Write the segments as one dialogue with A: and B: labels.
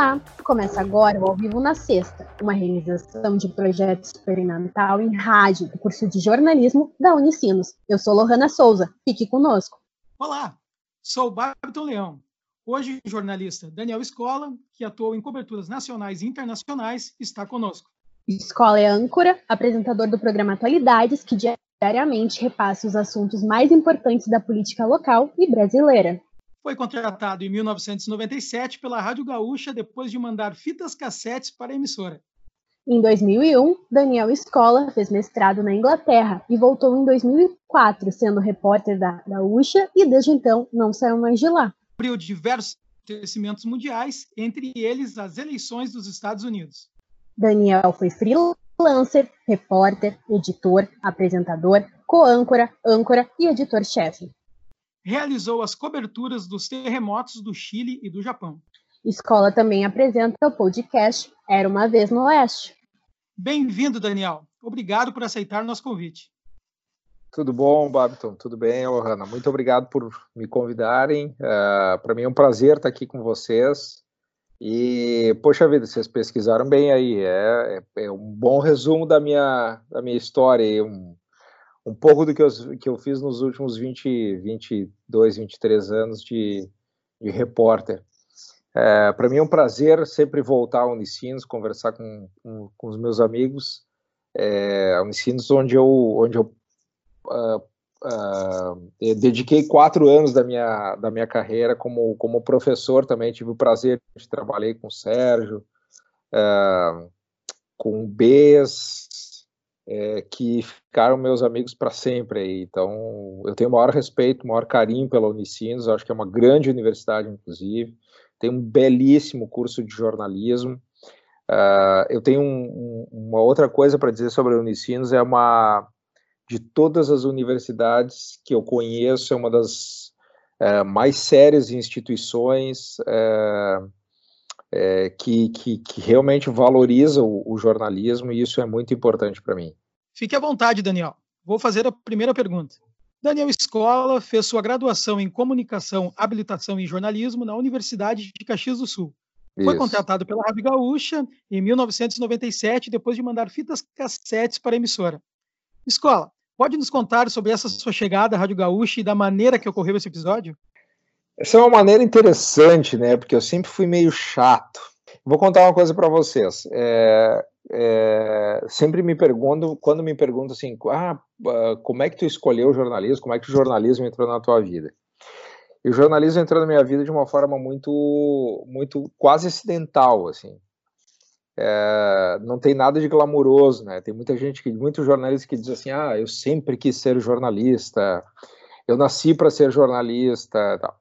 A: Olá, começa agora o Ao Vivo na Sexta, uma realização de projeto experimental em rádio do curso de jornalismo da Unicinos. Eu sou Lohana Souza, fique conosco.
B: Olá, sou Barton Leão. Hoje, o jornalista Daniel Escola, que atuou em coberturas nacionais e internacionais, está conosco.
A: Escola é âncora, apresentador do programa Atualidades, que diariamente repassa os assuntos mais importantes da política local e brasileira.
B: Foi contratado em 1997 pela Rádio Gaúcha depois de mandar fitas cassetes para a emissora.
A: Em 2001, Daniel Escola fez mestrado na Inglaterra e voltou em 2004, sendo repórter da Gaúcha e desde então não saiu mais de lá.
B: Cobriu diversos acontecimentos mundiais, entre eles as eleições dos Estados Unidos.
A: Daniel foi freelancer, repórter, editor, apresentador, co-âncora, âncora e editor-chefe
B: realizou as coberturas dos terremotos do Chile e do Japão.
A: Escola também apresenta o podcast Era uma Vez no Oeste.
B: Bem-vindo, Daniel. Obrigado por aceitar nosso convite.
C: Tudo bom, Babiton? Tudo bem, Ohana? Muito obrigado por me convidarem. Uh, Para mim é um prazer estar aqui com vocês. E, poxa vida, vocês pesquisaram bem aí. É, é, é um bom resumo da minha, da minha história. Um, um pouco do que eu, que eu fiz nos últimos 20, 22, 23 anos de, de repórter. É, Para mim é um prazer sempre voltar ao Unicinos, conversar com, com, com os meus amigos. É, Unicinos, onde eu, onde eu uh, uh, dediquei quatro anos da minha, da minha carreira como, como professor também. Tive o prazer de trabalhar com o Sérgio, uh, com o Bes, é, que ficaram meus amigos para sempre. Aí. Então, eu tenho o maior respeito, o maior carinho pela Unicinos, acho que é uma grande universidade, inclusive. Tem um belíssimo curso de jornalismo. Uh, eu tenho um, um, uma outra coisa para dizer sobre a Unicinos, é uma de todas as universidades que eu conheço, é uma das uh, mais sérias instituições uh, que, que, que, realmente valoriza o, o jornalismo e isso é muito importante para mim.
B: Fique à vontade, Daniel. Vou fazer a primeira pergunta. Daniel Escola fez sua graduação em Comunicação, Habilitação e Jornalismo na Universidade de Caxias do Sul. Foi Isso. contratado pela Rádio Gaúcha em 1997, depois de mandar fitas cassetes para a emissora. Escola, pode nos contar sobre essa sua chegada à Rádio Gaúcha e da maneira que ocorreu esse episódio?
C: Essa é uma maneira interessante, né? Porque eu sempre fui meio chato. Vou contar uma coisa para vocês. É, é, sempre me pergunto, quando me perguntam assim, ah, ah, como é que tu escolheu o jornalismo, como é que o jornalismo entrou na tua vida? E o jornalismo entrou na minha vida de uma forma muito, muito quase acidental, assim. É, não tem nada de glamuroso, né? Tem muita gente, que, muitos jornalistas que dizem assim, ah, eu sempre quis ser jornalista, eu nasci para ser jornalista, tal.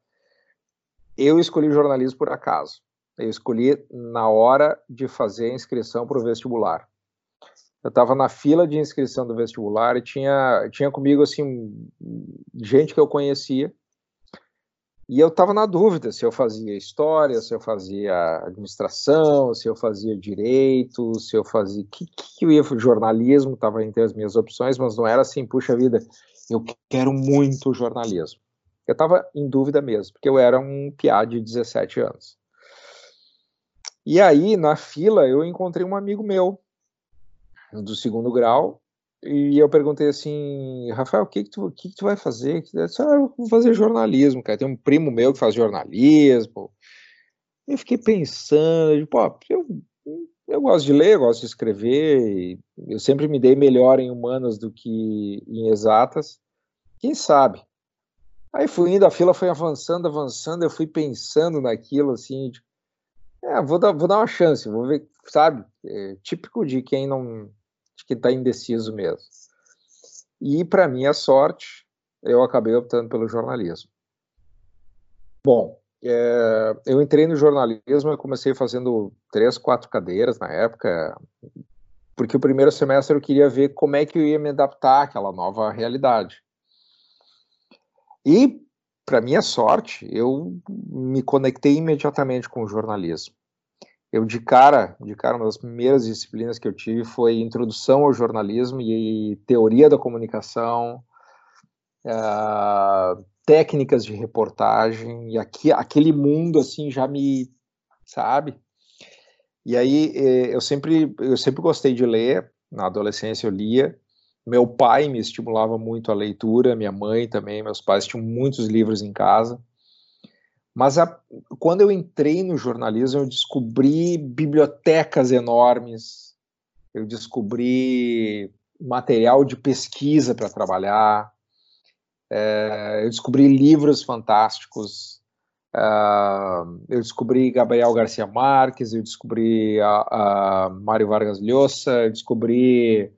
C: Eu escolhi jornalismo por acaso. Eu escolhi na hora de fazer a inscrição para o vestibular. Eu estava na fila de inscrição do vestibular e tinha, tinha comigo assim gente que eu conhecia. E eu estava na dúvida se eu fazia história, se eu fazia administração, se eu fazia direito, se eu fazia. que, que eu ia jornalismo, estava entre as minhas opções, mas não era assim, puxa vida, eu quero muito jornalismo. Eu estava em dúvida mesmo, porque eu era um piá de 17 anos. E aí, na fila, eu encontrei um amigo meu, do segundo grau, e eu perguntei assim, Rafael, o que que tu, o que que tu vai fazer? Eu disse, ah, eu vou fazer jornalismo, cara. Tem um primo meu que faz jornalismo. Eu fiquei pensando, pô, eu, eu gosto de ler, gosto de escrever, eu sempre me dei melhor em humanas do que em exatas. Quem sabe? Aí fui indo, a fila foi avançando, avançando, eu fui pensando naquilo, assim, de, é, vou dar, vou dar uma chance, vou ver, sabe? É típico de quem não. De quem tá indeciso mesmo. E, para minha sorte, eu acabei optando pelo jornalismo. Bom, é, eu entrei no jornalismo, eu comecei fazendo três, quatro cadeiras na época, porque o primeiro semestre eu queria ver como é que eu ia me adaptar àquela nova realidade. E para minha sorte, eu me conectei imediatamente com o jornalismo. Eu de cara, de cara, uma das primeiras disciplinas que eu tive foi introdução ao jornalismo e teoria da comunicação, uh, técnicas de reportagem, e aqui, aquele mundo assim já me, sabe? E aí eh, eu sempre, eu sempre gostei de ler, na adolescência eu lia, meu pai me estimulava muito a leitura, minha mãe também, meus pais tinham muitos livros em casa. Mas a, quando eu entrei no jornalismo, eu descobri bibliotecas enormes, eu descobri material de pesquisa para trabalhar, é, eu descobri livros fantásticos, uh, eu descobri Gabriel Garcia Marques, eu descobri a, a Mário Vargas Llosa, eu descobri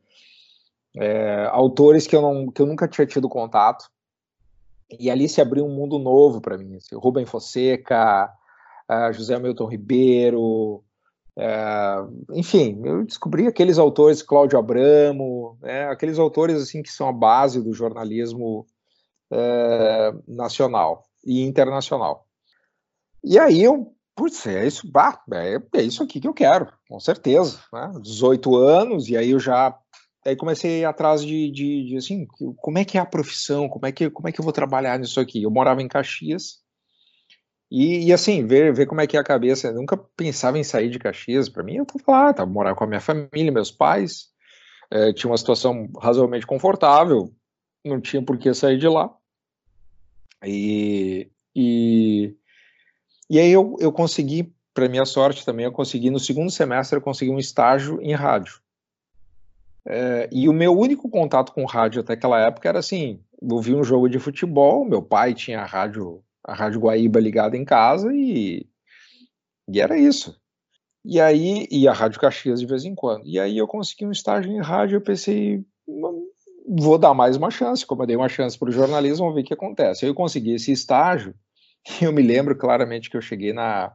C: é, autores que eu, não, que eu nunca tinha tido contato. E ali se abriu um mundo novo para mim. Assim, Rubem Fonseca, José Milton Ribeiro, uh, enfim, eu descobri aqueles autores, Cláudio Abramo, né, aqueles autores assim que são a base do jornalismo uh, nacional e internacional. E aí eu, putz, é isso, bah, é, é isso aqui que eu quero, com certeza. Né? 18 anos, e aí eu já aí comecei atrás de, de, de, assim, como é que é a profissão, como é que, como é que eu vou trabalhar nisso aqui? Eu morava em Caxias, e, e assim, ver, ver como é que é a cabeça, eu nunca pensava em sair de Caxias, para mim eu tava lá, tava morando com a minha família, meus pais, é, tinha uma situação razoavelmente confortável, não tinha por que sair de lá, e, e, e aí eu, eu consegui, para minha sorte também, eu consegui, no segundo semestre, eu consegui um estágio em rádio, é, e o meu único contato com rádio até aquela época era assim: eu vi um jogo de futebol, meu pai tinha a rádio, a rádio Guaíba ligada em casa e, e era isso. E aí, e a Rádio Caxias de vez em quando. E aí eu consegui um estágio em rádio, eu pensei, vou dar mais uma chance, como eu dei uma chance para o jornalismo, vamos ver o que acontece. Aí eu consegui esse estágio, e eu me lembro claramente que eu cheguei na,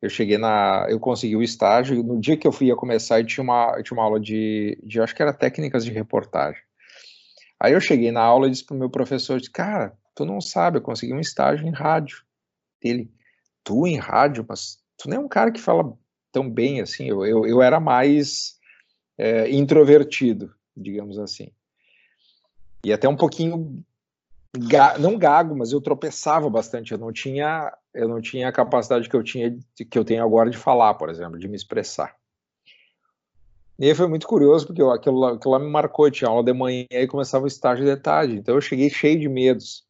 C: eu cheguei na. Eu consegui o estágio, no dia que eu fui a começar, eu tinha uma, eu tinha uma aula de, de. Acho que era técnicas de reportagem. Aí eu cheguei na aula e disse pro meu professor: disse, Cara, tu não sabe, eu consegui um estágio em rádio. Ele, tu em rádio, mas tu nem é um cara que fala tão bem assim. Eu, eu, eu era mais é, introvertido, digamos assim. E até um pouquinho ga, não gago, mas eu tropeçava bastante. Eu não tinha, eu não tinha a capacidade que eu tinha, que eu tenho agora de falar, por exemplo, de me expressar. E aí foi muito curioso, porque eu, aquilo, lá, aquilo lá me marcou, eu tinha aula de manhã e começava o estágio de tarde, então eu cheguei cheio de medos.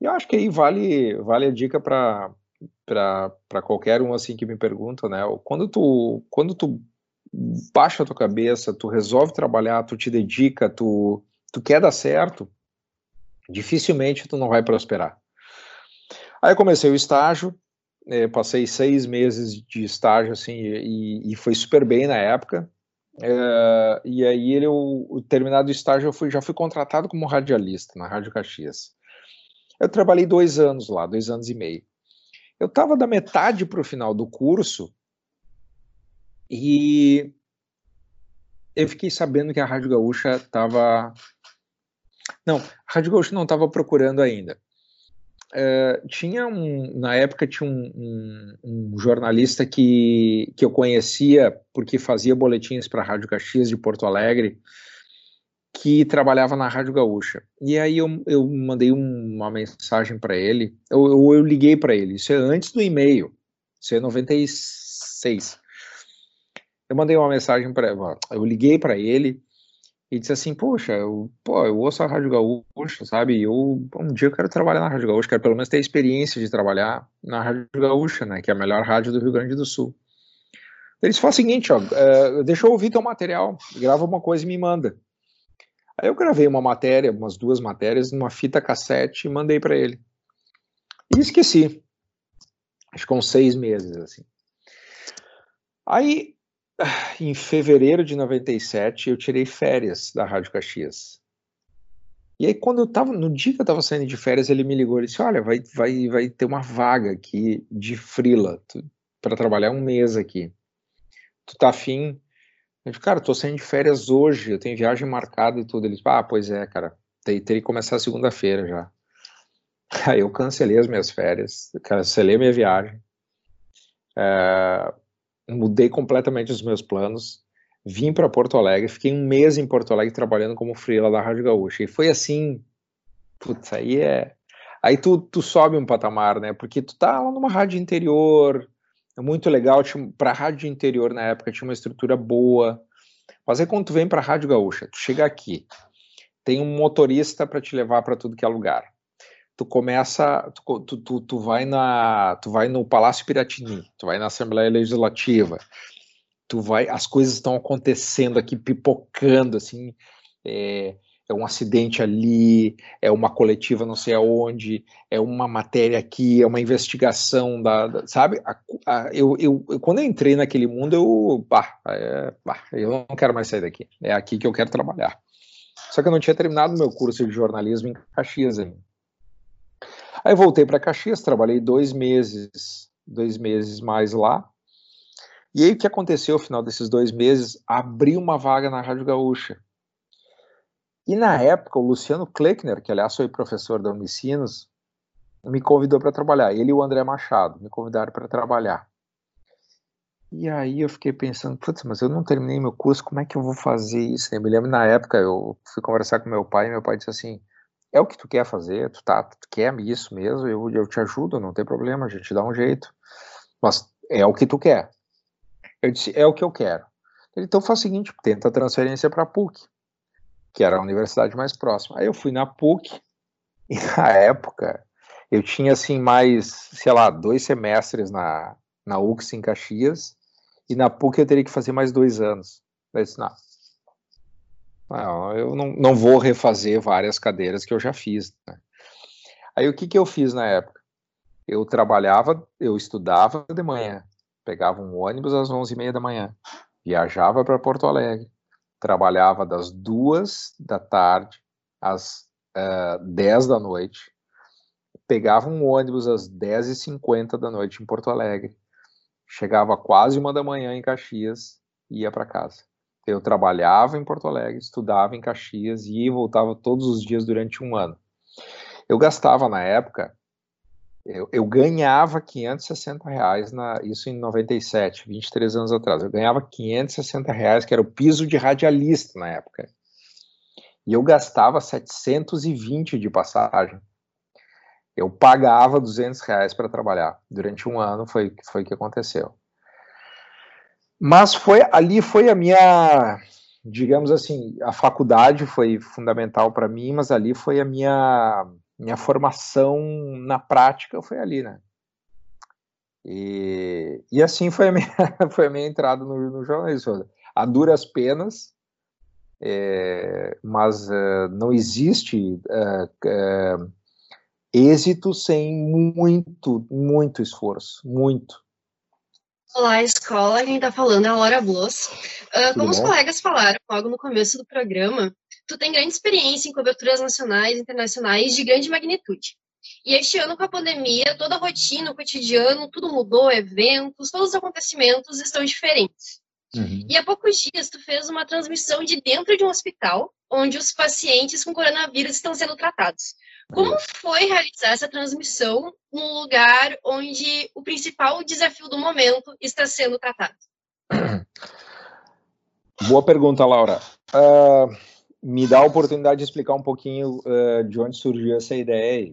C: E eu acho que aí vale, vale a dica para para qualquer um assim que me pergunta, né? Quando tu quando tu baixa a tua cabeça, tu resolve trabalhar, tu te dedica, tu tu quer dar certo, dificilmente tu não vai prosperar. Aí eu comecei o estágio, eh, passei seis meses de estágio, assim, e, e foi super bem na época, eh, e aí ele, o, terminado o estágio, eu fui, já fui contratado como radialista na Rádio Caxias. Eu trabalhei dois anos lá, dois anos e meio. Eu estava da metade para o final do curso e eu fiquei sabendo que a Rádio Gaúcha estava não, a Rádio Gaúcha não estava procurando ainda. Uh, tinha um, na época tinha um, um, um, jornalista que, que eu conhecia porque fazia boletins para a Rádio Caxias de Porto Alegre, que trabalhava na Rádio Gaúcha. E aí eu, eu mandei uma mensagem para ele, ou eu, eu, liguei para ele, isso é antes do e-mail, isso é 96. Eu mandei uma mensagem para eu liguei para ele e disse assim, poxa, eu, pô, eu ouço a Rádio Gaúcha, sabe? Eu, um dia eu quero trabalhar na Rádio Gaúcha, quero pelo menos ter a experiência de trabalhar na Rádio Gaúcha, né? Que é a melhor rádio do Rio Grande do Sul. Eles falam o seguinte, ó, uh, deixa eu ouvir teu material, grava uma coisa e me manda. Aí eu gravei uma matéria, umas duas matérias, numa fita cassete e mandei para ele. E esqueci. Acho que uns seis meses, assim. Aí em fevereiro de 97, eu tirei férias da Rádio Caxias. E aí, quando eu tava, no dia que eu tava saindo de férias, ele me ligou e disse: Olha, vai, vai, vai ter uma vaga aqui de frila para trabalhar um mês aqui. Tu tá afim? Eu disse, cara, tô saindo de férias hoje, eu tenho viagem marcada e tudo. Ele disse: Ah, pois é, cara, teria que começar segunda-feira já. Aí eu cancelei as minhas férias, cancelei minha viagem. É, mudei completamente os meus planos, vim para Porto Alegre, fiquei um mês em Porto Alegre trabalhando como freela da Rádio Gaúcha. E foi assim, putz, aí é. Aí tu, tu sobe um patamar, né? Porque tu tá lá numa rádio interior, é muito legal. Para rádio interior na época tinha uma estrutura boa. Mas aí quando tu vem para rádio gaúcha, tu chega aqui, tem um motorista para te levar para tudo que é lugar. Tu começa, tu, tu, tu, tu, vai na, tu vai no Palácio Piratini, tu vai na Assembleia Legislativa, tu vai, as coisas estão acontecendo aqui, pipocando assim. É, é um acidente ali, é uma coletiva não sei aonde, é uma matéria aqui, é uma investigação da, da sabe? A, a, eu, eu, quando eu entrei naquele mundo, eu, bah, é, bah, eu não quero mais sair daqui. É aqui que eu quero trabalhar. Só que eu não tinha terminado meu curso de jornalismo em Caxias ainda. Aí voltei para Caxias, trabalhei dois meses, dois meses mais lá. E aí o que aconteceu no final desses dois meses? Abri uma vaga na Rádio Gaúcha e na época, o Luciano Kleckner, que aliás foi professor da Unicinos, me convidou para trabalhar. Ele e o André Machado me convidaram para trabalhar. E aí eu fiquei pensando, putz, mas eu não terminei meu curso, como é que eu vou fazer isso? Eu me lembro na época, eu fui conversar com meu pai, e meu pai disse assim, é o que tu quer fazer, tu, tá, tu quer isso mesmo, eu, eu te ajudo, não tem problema, a gente dá um jeito. Mas é o que tu quer. Eu disse, é o que eu quero. Ele, então faz o seguinte, tenta a transferência para a PUC que era a universidade mais próxima. Aí eu fui na PUC, e na época eu tinha assim mais, sei lá, dois semestres na, na UX em Caxias, e na PUC eu teria que fazer mais dois anos. Eu disse, não, não eu não, não vou refazer várias cadeiras que eu já fiz. Né? Aí o que, que eu fiz na época? Eu trabalhava, eu estudava de manhã, pegava um ônibus às 11h30 da manhã, viajava para Porto Alegre, trabalhava das duas da tarde às uh, eh, 10 da noite, pegava um ônibus às 10h50 da noite em Porto Alegre, chegava quase uma da manhã em Caxias e ia para casa. Eu trabalhava em Porto Alegre, estudava em Caxias e voltava todos os dias durante um ano. Eu gastava na época eu, eu, ganhava 560 reais, na, isso em 97, 23 anos atrás. Eu ganhava 560 reais, que era o piso de radialista na época. E eu gastava 720 de passagem. Eu pagava 200 reais para trabalhar. Durante um ano foi foi que aconteceu. Mas foi ali foi a minha, digamos assim, a faculdade foi fundamental para mim, mas ali foi a minha minha formação na prática foi ali, né? E, e assim foi a minha, foi a minha entrada no, no jornalismo. A duras penas, é, mas uh, não existe uh, uh, êxito sem muito, muito esforço, muito.
D: Olá, escola. Quem está falando é a Laura Bloss. como os colegas falaram logo no começo do programa, tu tem grande experiência em coberturas nacionais e internacionais de grande magnitude. E este ano, com a pandemia, toda a rotina, o cotidiano, tudo mudou, eventos, todos os acontecimentos estão diferentes. Uhum. E há poucos dias, tu fez uma transmissão de dentro de um hospital, onde os pacientes com coronavírus estão sendo tratados. Como foi realizar essa transmissão num lugar onde o principal desafio do momento está sendo tratado?
C: Boa pergunta, Laura. Uh me dá a oportunidade de explicar um pouquinho uh, de onde surgiu essa ideia.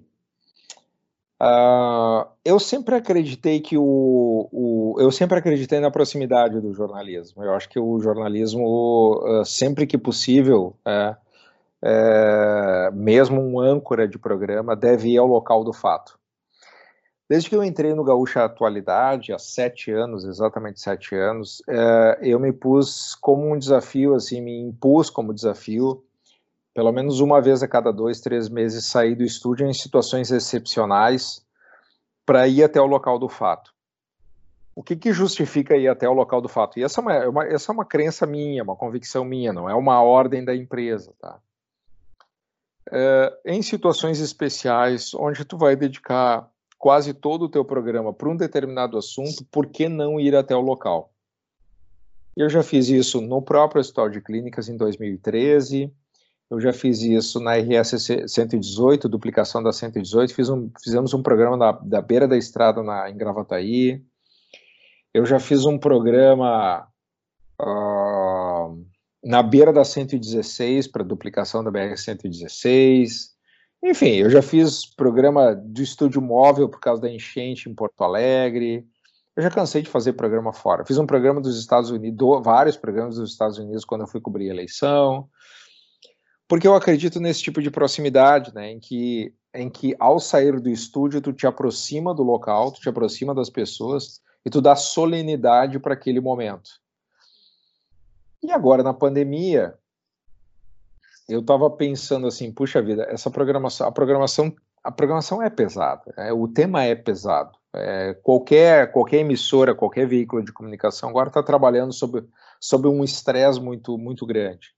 C: Uh, eu sempre acreditei que o, o, eu sempre acreditei na proximidade do jornalismo. Eu acho que o jornalismo sempre que possível, é, mesmo um âncora de programa, deve ir ao local do fato. Desde que eu entrei no Gaúcha Atualidade, há sete anos, exatamente sete anos, é, eu me pus como um desafio, assim, me impus como desafio, pelo menos uma vez a cada dois, três meses, sair do estúdio em situações excepcionais para ir até o local do fato. O que, que, justifica ir até o local do fato? E essa é, uma, é essa é uma crença minha, uma convicção minha, não é uma ordem da empresa, tá? É, em situações especiais, onde tu vai dedicar quase todo o teu programa para um determinado assunto, por que não ir até o local? Eu já fiz isso no próprio Hospital de Clínicas em 2013, eu já fiz isso na RS 118, duplicação da 118, fiz um, fizemos um programa na, da beira da estrada na, em Gravataí, eu já fiz um programa uh, na beira da 116 para duplicação da BR 116, Enfim, eu já fiz programa do estúdio móvel por causa da enchente em Porto Alegre. Eu já cansei de fazer programa fora. Fiz um programa dos Estados Unidos, vários programas dos Estados Unidos quando eu fui cobrir a eleição. Porque eu acredito nesse tipo de proximidade, né, em que em que ao sair do estúdio tu te aproxima do local, tu te aproxima das pessoas e tu dá solenidade para aquele momento. E agora na pandemia, eu estava pensando assim, puxa vida, essa programação, a programação, a programação é pesada, é, o tema é pesado. É, qualquer qualquer emissora, qualquer veículo de comunicação agora está trabalhando sobre, sobre um estresse muito muito grande.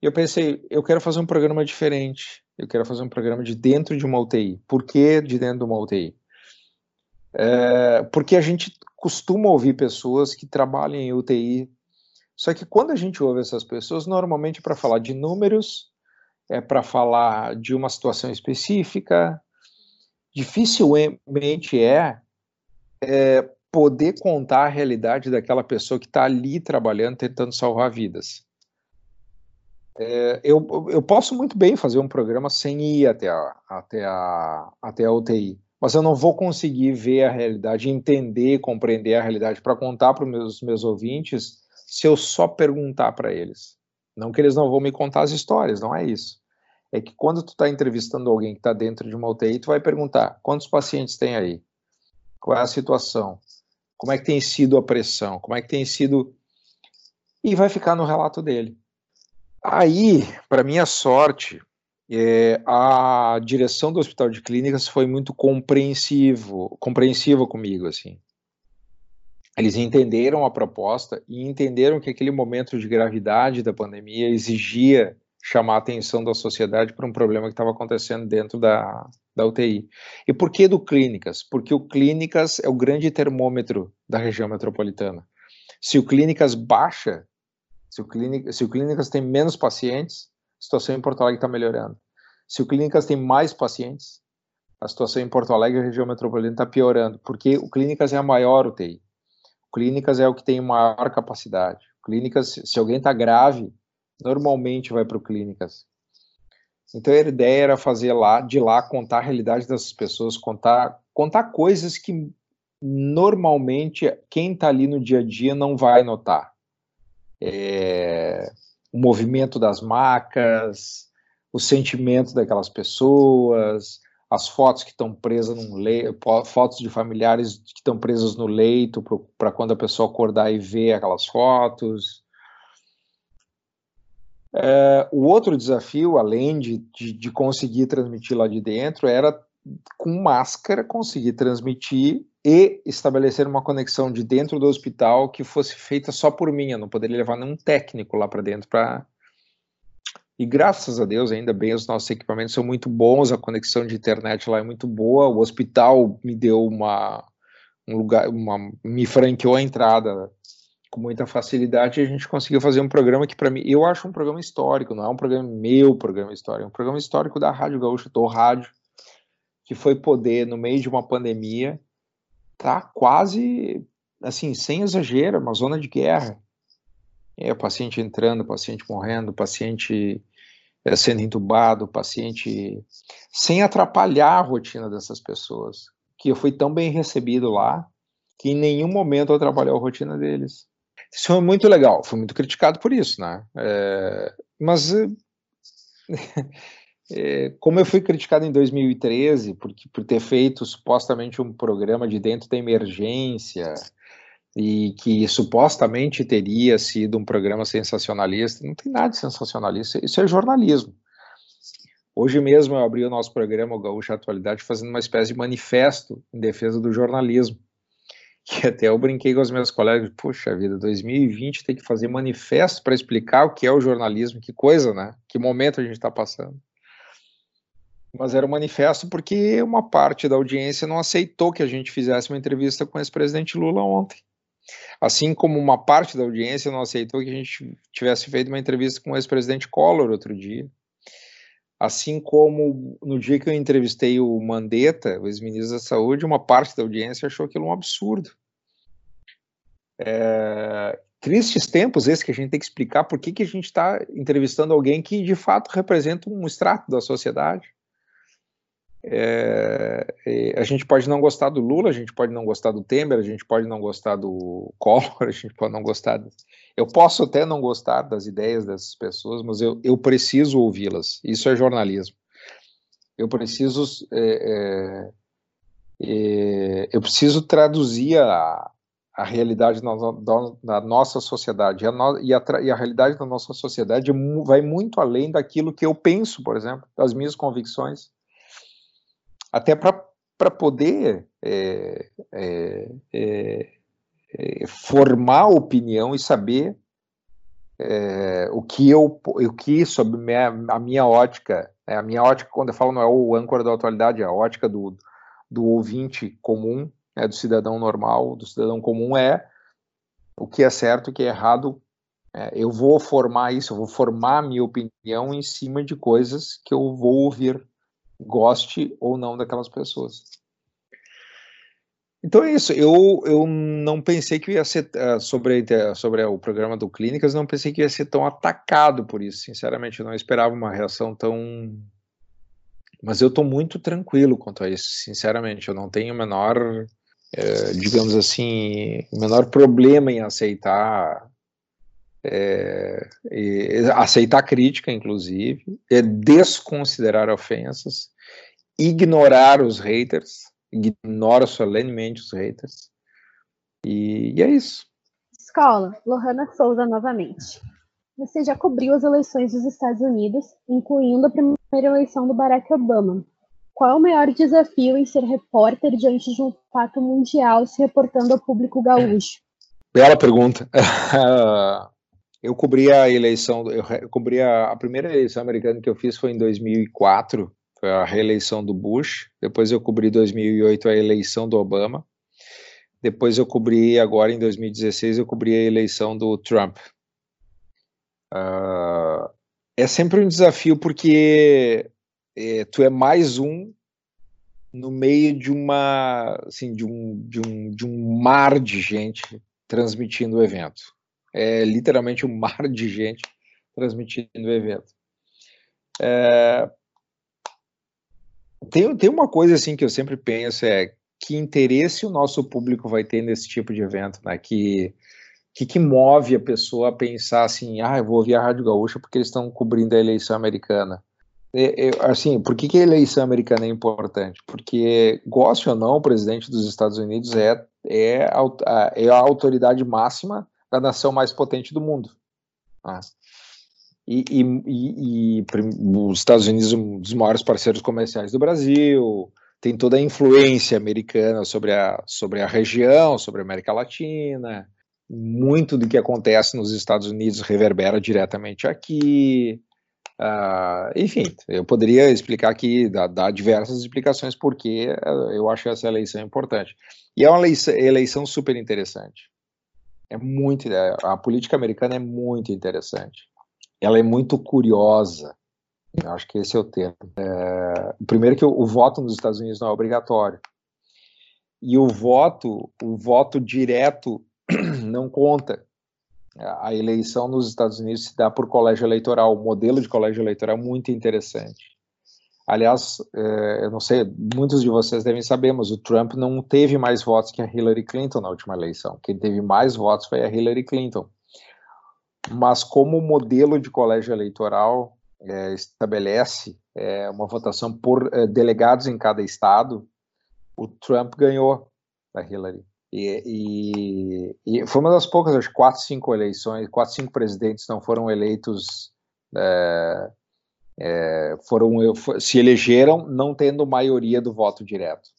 C: E eu pensei, eu quero fazer um programa diferente. Eu quero fazer um programa de dentro de uma UTI. Por que de dentro de uma UTI? É, porque a gente costuma ouvir pessoas que trabalham em UTI só que quando a gente ouve essas pessoas, normalmente é para falar de números, é para falar de uma situação específica, dificilmente é, é poder contar a realidade daquela pessoa que está ali trabalhando, tentando salvar vidas. É, eu, eu posso muito bem fazer um programa sem ir até a, até a, até a UTI, mas eu não vou conseguir ver a realidade, entender, compreender a realidade para contar para os meus, meus ouvintes se eu só perguntar para eles. Não que eles não vão me contar as histórias, não é isso. É que quando tu está entrevistando alguém que está dentro de uma UTI, tu vai perguntar quantos pacientes tem aí, qual é a situação, como é que tem sido a pressão, como é que tem sido e vai ficar no relato dele. Aí, para minha sorte, é, a direção do Hospital de Clínicas foi muito compreensivo, compreensiva comigo, assim. Eles entenderam a proposta e entenderam que aquele momento de gravidade da pandemia exigia chamar a atenção da sociedade para um problema que estava acontecendo dentro da, da UTI. E por que do Clínicas? Porque o Clínicas é o grande termômetro da região metropolitana. Se o Clínicas baixa, se o, Clínicas, se o Clínicas tem menos pacientes, a situação em Porto Alegre está melhorando. Se o Clínicas tem mais pacientes, a situação em Porto Alegre, a região metropolitana, está piorando, porque o Clínicas é a maior UTI. Clínicas é o que tem maior capacidade. Clínicas, se alguém está grave, normalmente vai para o clínicas. Então a ideia era fazer lá, de lá, contar a realidade das pessoas, contar, contar coisas que normalmente quem está ali no dia a dia não vai notar. É, o movimento das macas, o sentimento daquelas pessoas, as fotos que estão presas num leito, fotos de familiares que estão presas no leito para quando a pessoa acordar e ver aquelas fotos. É, o outro desafio, além de, de, de, conseguir transmitir lá de dentro, era com máscara conseguir transmitir e estabelecer uma conexão de dentro do hospital que fosse feita só por mim. Eu não poderia levar nenhum técnico lá para dentro para e graças a Deus, ainda bem, os nossos equipamentos são muito bons, a conexão de internet lá é muito boa. O hospital me deu uma um lugar, uma, me franqueou a entrada com muita facilidade e a gente conseguiu fazer um programa que para mim eu acho um programa histórico, não é um programa meu programa histórico, é um programa histórico da Rádio Gaúcha, do rádio, que foi poder no meio de uma pandemia tá quase assim, sem exagero, uma zona de guerra é, paciente entrando, paciente morrendo, paciente é, sendo entubado, paciente sem atrapalhar a rotina dessas pessoas. Que eu fui tão bem recebido lá que em nenhum momento atrapalhou a rotina deles. Isso foi muito legal, fui muito criticado por isso, né? É, mas é, como eu fui criticado em 2013 por, por ter feito supostamente um programa de dentro da emergência, e que supostamente teria sido um programa sensacionalista. Não tem nada de sensacionalista, isso é jornalismo. Hoje mesmo eu abri o nosso programa, o Gaúcha Atualidade, fazendo uma espécie de manifesto em defesa do jornalismo. Que até eu brinquei com os meus colegas, puxa vida, 2020 tem que fazer manifesto para explicar o que é o jornalismo, que coisa, né? Que momento a gente está passando. Mas era um manifesto porque uma parte da audiência não aceitou que a gente fizesse uma entrevista com o ex-presidente Lula ontem. Assim como uma parte da audiência não aceitou que a gente tivesse feito uma entrevista com o ex-presidente Collor outro dia. Assim como no dia que eu entrevistei o Mandetta, o ex-ministro da Saúde, uma parte da audiência achou aquilo um absurdo. É, tristes tempos esses que a gente tem que explicar por que, que a gente está entrevistando alguém que de fato representa um extrato da sociedade. É, a gente pode não gostar do Lula, a gente pode não gostar do Temer, a gente pode não gostar do Collor, a gente pode não gostar. Eu posso até não gostar das ideias dessas pessoas, mas eu, eu preciso ouvi-las. Isso é jornalismo. Eu preciso é, é, é eu preciso traduzir a, a realidade da, nossa sociedade. A, no, e, a, e a, realidade da nossa sociedade vai muito além daquilo que eu penso, por exemplo, das minhas convicções. Até para poder é, é, é, é, formar opinião e saber é, o que eu o que sobre minha, a minha ótica né, a minha ótica quando eu falo não é o âncora da atualidade é a ótica do, do ouvinte comum né, do cidadão normal, do cidadão comum, é o que é certo, o que é errado. É, eu vou formar isso, eu vou formar minha opinião em cima de coisas que eu vou ouvir, goste ou não daquelas pessoas. Então é isso. Eu, eu não pensei que ia ser uh, sobre, sobre o programa do Clínicas, não pensei que ia ser tão atacado por isso. Sinceramente, eu não esperava uma reação tão mas eu estou muito tranquilo quanto a isso, sinceramente. Eu não tenho o menor é, digamos assim, o menor problema em aceitar é, aceitar crítica, inclusive, é desconsiderar ofensas, ignorar os haters, ignora solenemente os haters, e, e é isso.
A: Escola, Lohana Souza novamente. Você já cobriu as eleições dos Estados Unidos, incluindo a primeira eleição do Barack Obama. Qual é o maior desafio em ser repórter diante de um fato mundial se reportando ao público gaúcho?
C: Bela pergunta. eu cobri a eleição, eu cobri a, a, primeira eleição americana que eu fiz foi em 2004, foi a reeleição do Bush. Depois eu cobri 2008 a eleição do Obama. Depois eu cobri agora em 2016 eu cobri a eleição do Trump. Uh, é sempre um desafio porque é, tu é mais um no meio de uma assim de um, de um de um mar de gente transmitindo o evento é literalmente um mar de gente transmitindo o evento. É, tem, tem uma coisa assim que eu sempre penso é que interesse o nosso público vai ter nesse tipo de evento né? Que que, que move a pessoa a pensar assim ah eu vou ouvir a Rádio Gaúcha porque eles estão cobrindo a eleição americana. É, é, assim, por que, que a eleição americana é importante? Porque, goste ou não, o presidente dos Estados Unidos é, é, a, é a autoridade máxima da nação mais potente do mundo. Ah. E, e, e, e, os Estados Unidos um dos maiores parceiros comerciais do Brasil, tem toda a influência americana sobre a, sobre a região, sobre a América Latina, muito do que acontece nos Estados Unidos reverbera diretamente aqui, Uh, enfim, eu poderia explicar aqui, dar, dar diversas explicações porque eu acho essa eleição importante. E é uma eleição super interessante. É muito, é, a política americana é muito interessante. Ela é muito curiosa. Eu acho que esse é o termo. É, primeiro que o, o voto nos Estados Unidos não é obrigatório. E o voto, o voto direto não conta a eleição nos Estados Unidos se dá por colégio eleitoral, o modelo de colégio eleitoral é muito interessante. Aliás, é, eu não sei, muitos de vocês devem saber, mas o Trump não teve mais votos que a Hillary Clinton na última eleição. Quem teve mais votos foi a Hillary Clinton. Mas como o modelo de colégio eleitoral é, estabelece é, uma votação por delegados em cada estado, o Trump ganhou da Hillary. E, e, e, foi uma das poucas, acho, quatro, cinco eleições, quatro, cinco presidentes não foram eleitos, é, é, foram se elegeram não tendo maioria do voto direto.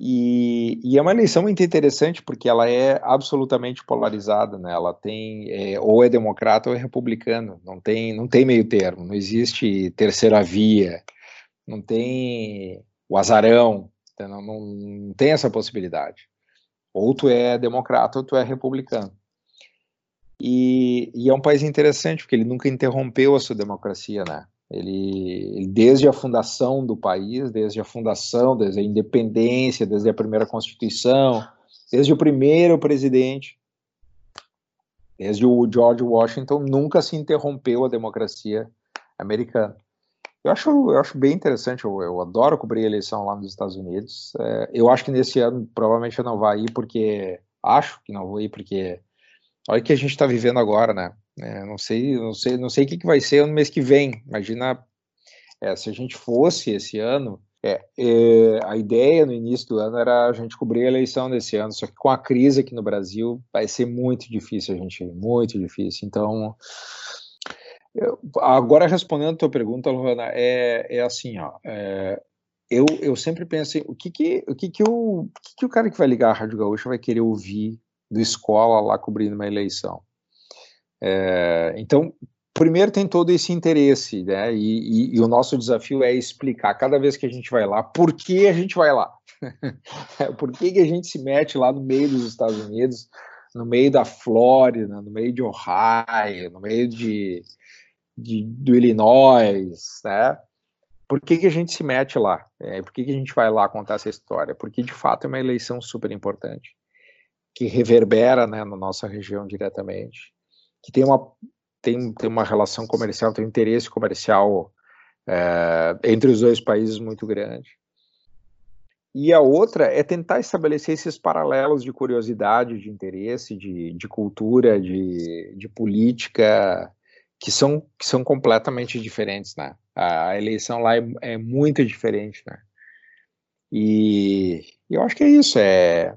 C: E, e, é uma eleição muito interessante porque ela é absolutamente polarizada, né? Ela tem é, ou é democrata ou é republicano, não tem não tem meio termo, não existe terceira via, não tem o azarão, não, não, não tem essa possibilidade. Ou tu é democrata ou tu é republicano. E, e, é um país interessante, porque ele nunca interrompeu a sua democracia, né? Ele, desde a fundação do país, desde a fundação, desde a independência, desde a primeira Constituição, desde o primeiro presidente, desde o George Washington, nunca se interrompeu a democracia americana. Eu acho, eu acho bem interessante, eu, eu adoro cobrir a eleição lá nos Estados Unidos. É, eu acho que nesse ano provavelmente eu não vou ir porque acho que não vou ir porque olha o que a gente está vivendo agora, né? É, não sei, não sei, não sei o que, que vai ser no mês que vem. Imagina é, se a gente fosse esse ano. É, é, a ideia no início do ano era a gente cobrir a eleição desse ano, só que com a crise aqui no Brasil vai ser muito difícil a gente, muito difícil. Então, eu, agora respondendo a tua pergunta, Luana, é, é assim, ó, é, eu, eu sempre penso o que que, o que que o que que o cara que vai ligar a Rádio Gaúcha vai querer ouvir do escola lá cobrindo uma eleição? É, então, primeiro tem todo esse interesse, né? E, e, e, o nosso desafio é explicar cada vez que a gente vai lá por que a gente vai lá, por que, que a gente se mete lá no meio dos Estados Unidos, no meio da Flórida, no meio de Ohio, no meio de, de do Illinois, né? Por que, que a gente se mete lá? É, por que, que a gente vai lá contar essa história? Porque de fato é uma eleição super importante que reverbera né, na nossa região diretamente que tem uma, tem, tem uma relação comercial, tem um interesse comercial é, entre os dois países muito grande. E a outra é tentar estabelecer esses paralelos de curiosidade, de interesse, de, de cultura, de, de política, que são, que são completamente diferentes, né? A, a eleição lá é, é, muito diferente, né? E, e eu acho que é isso, é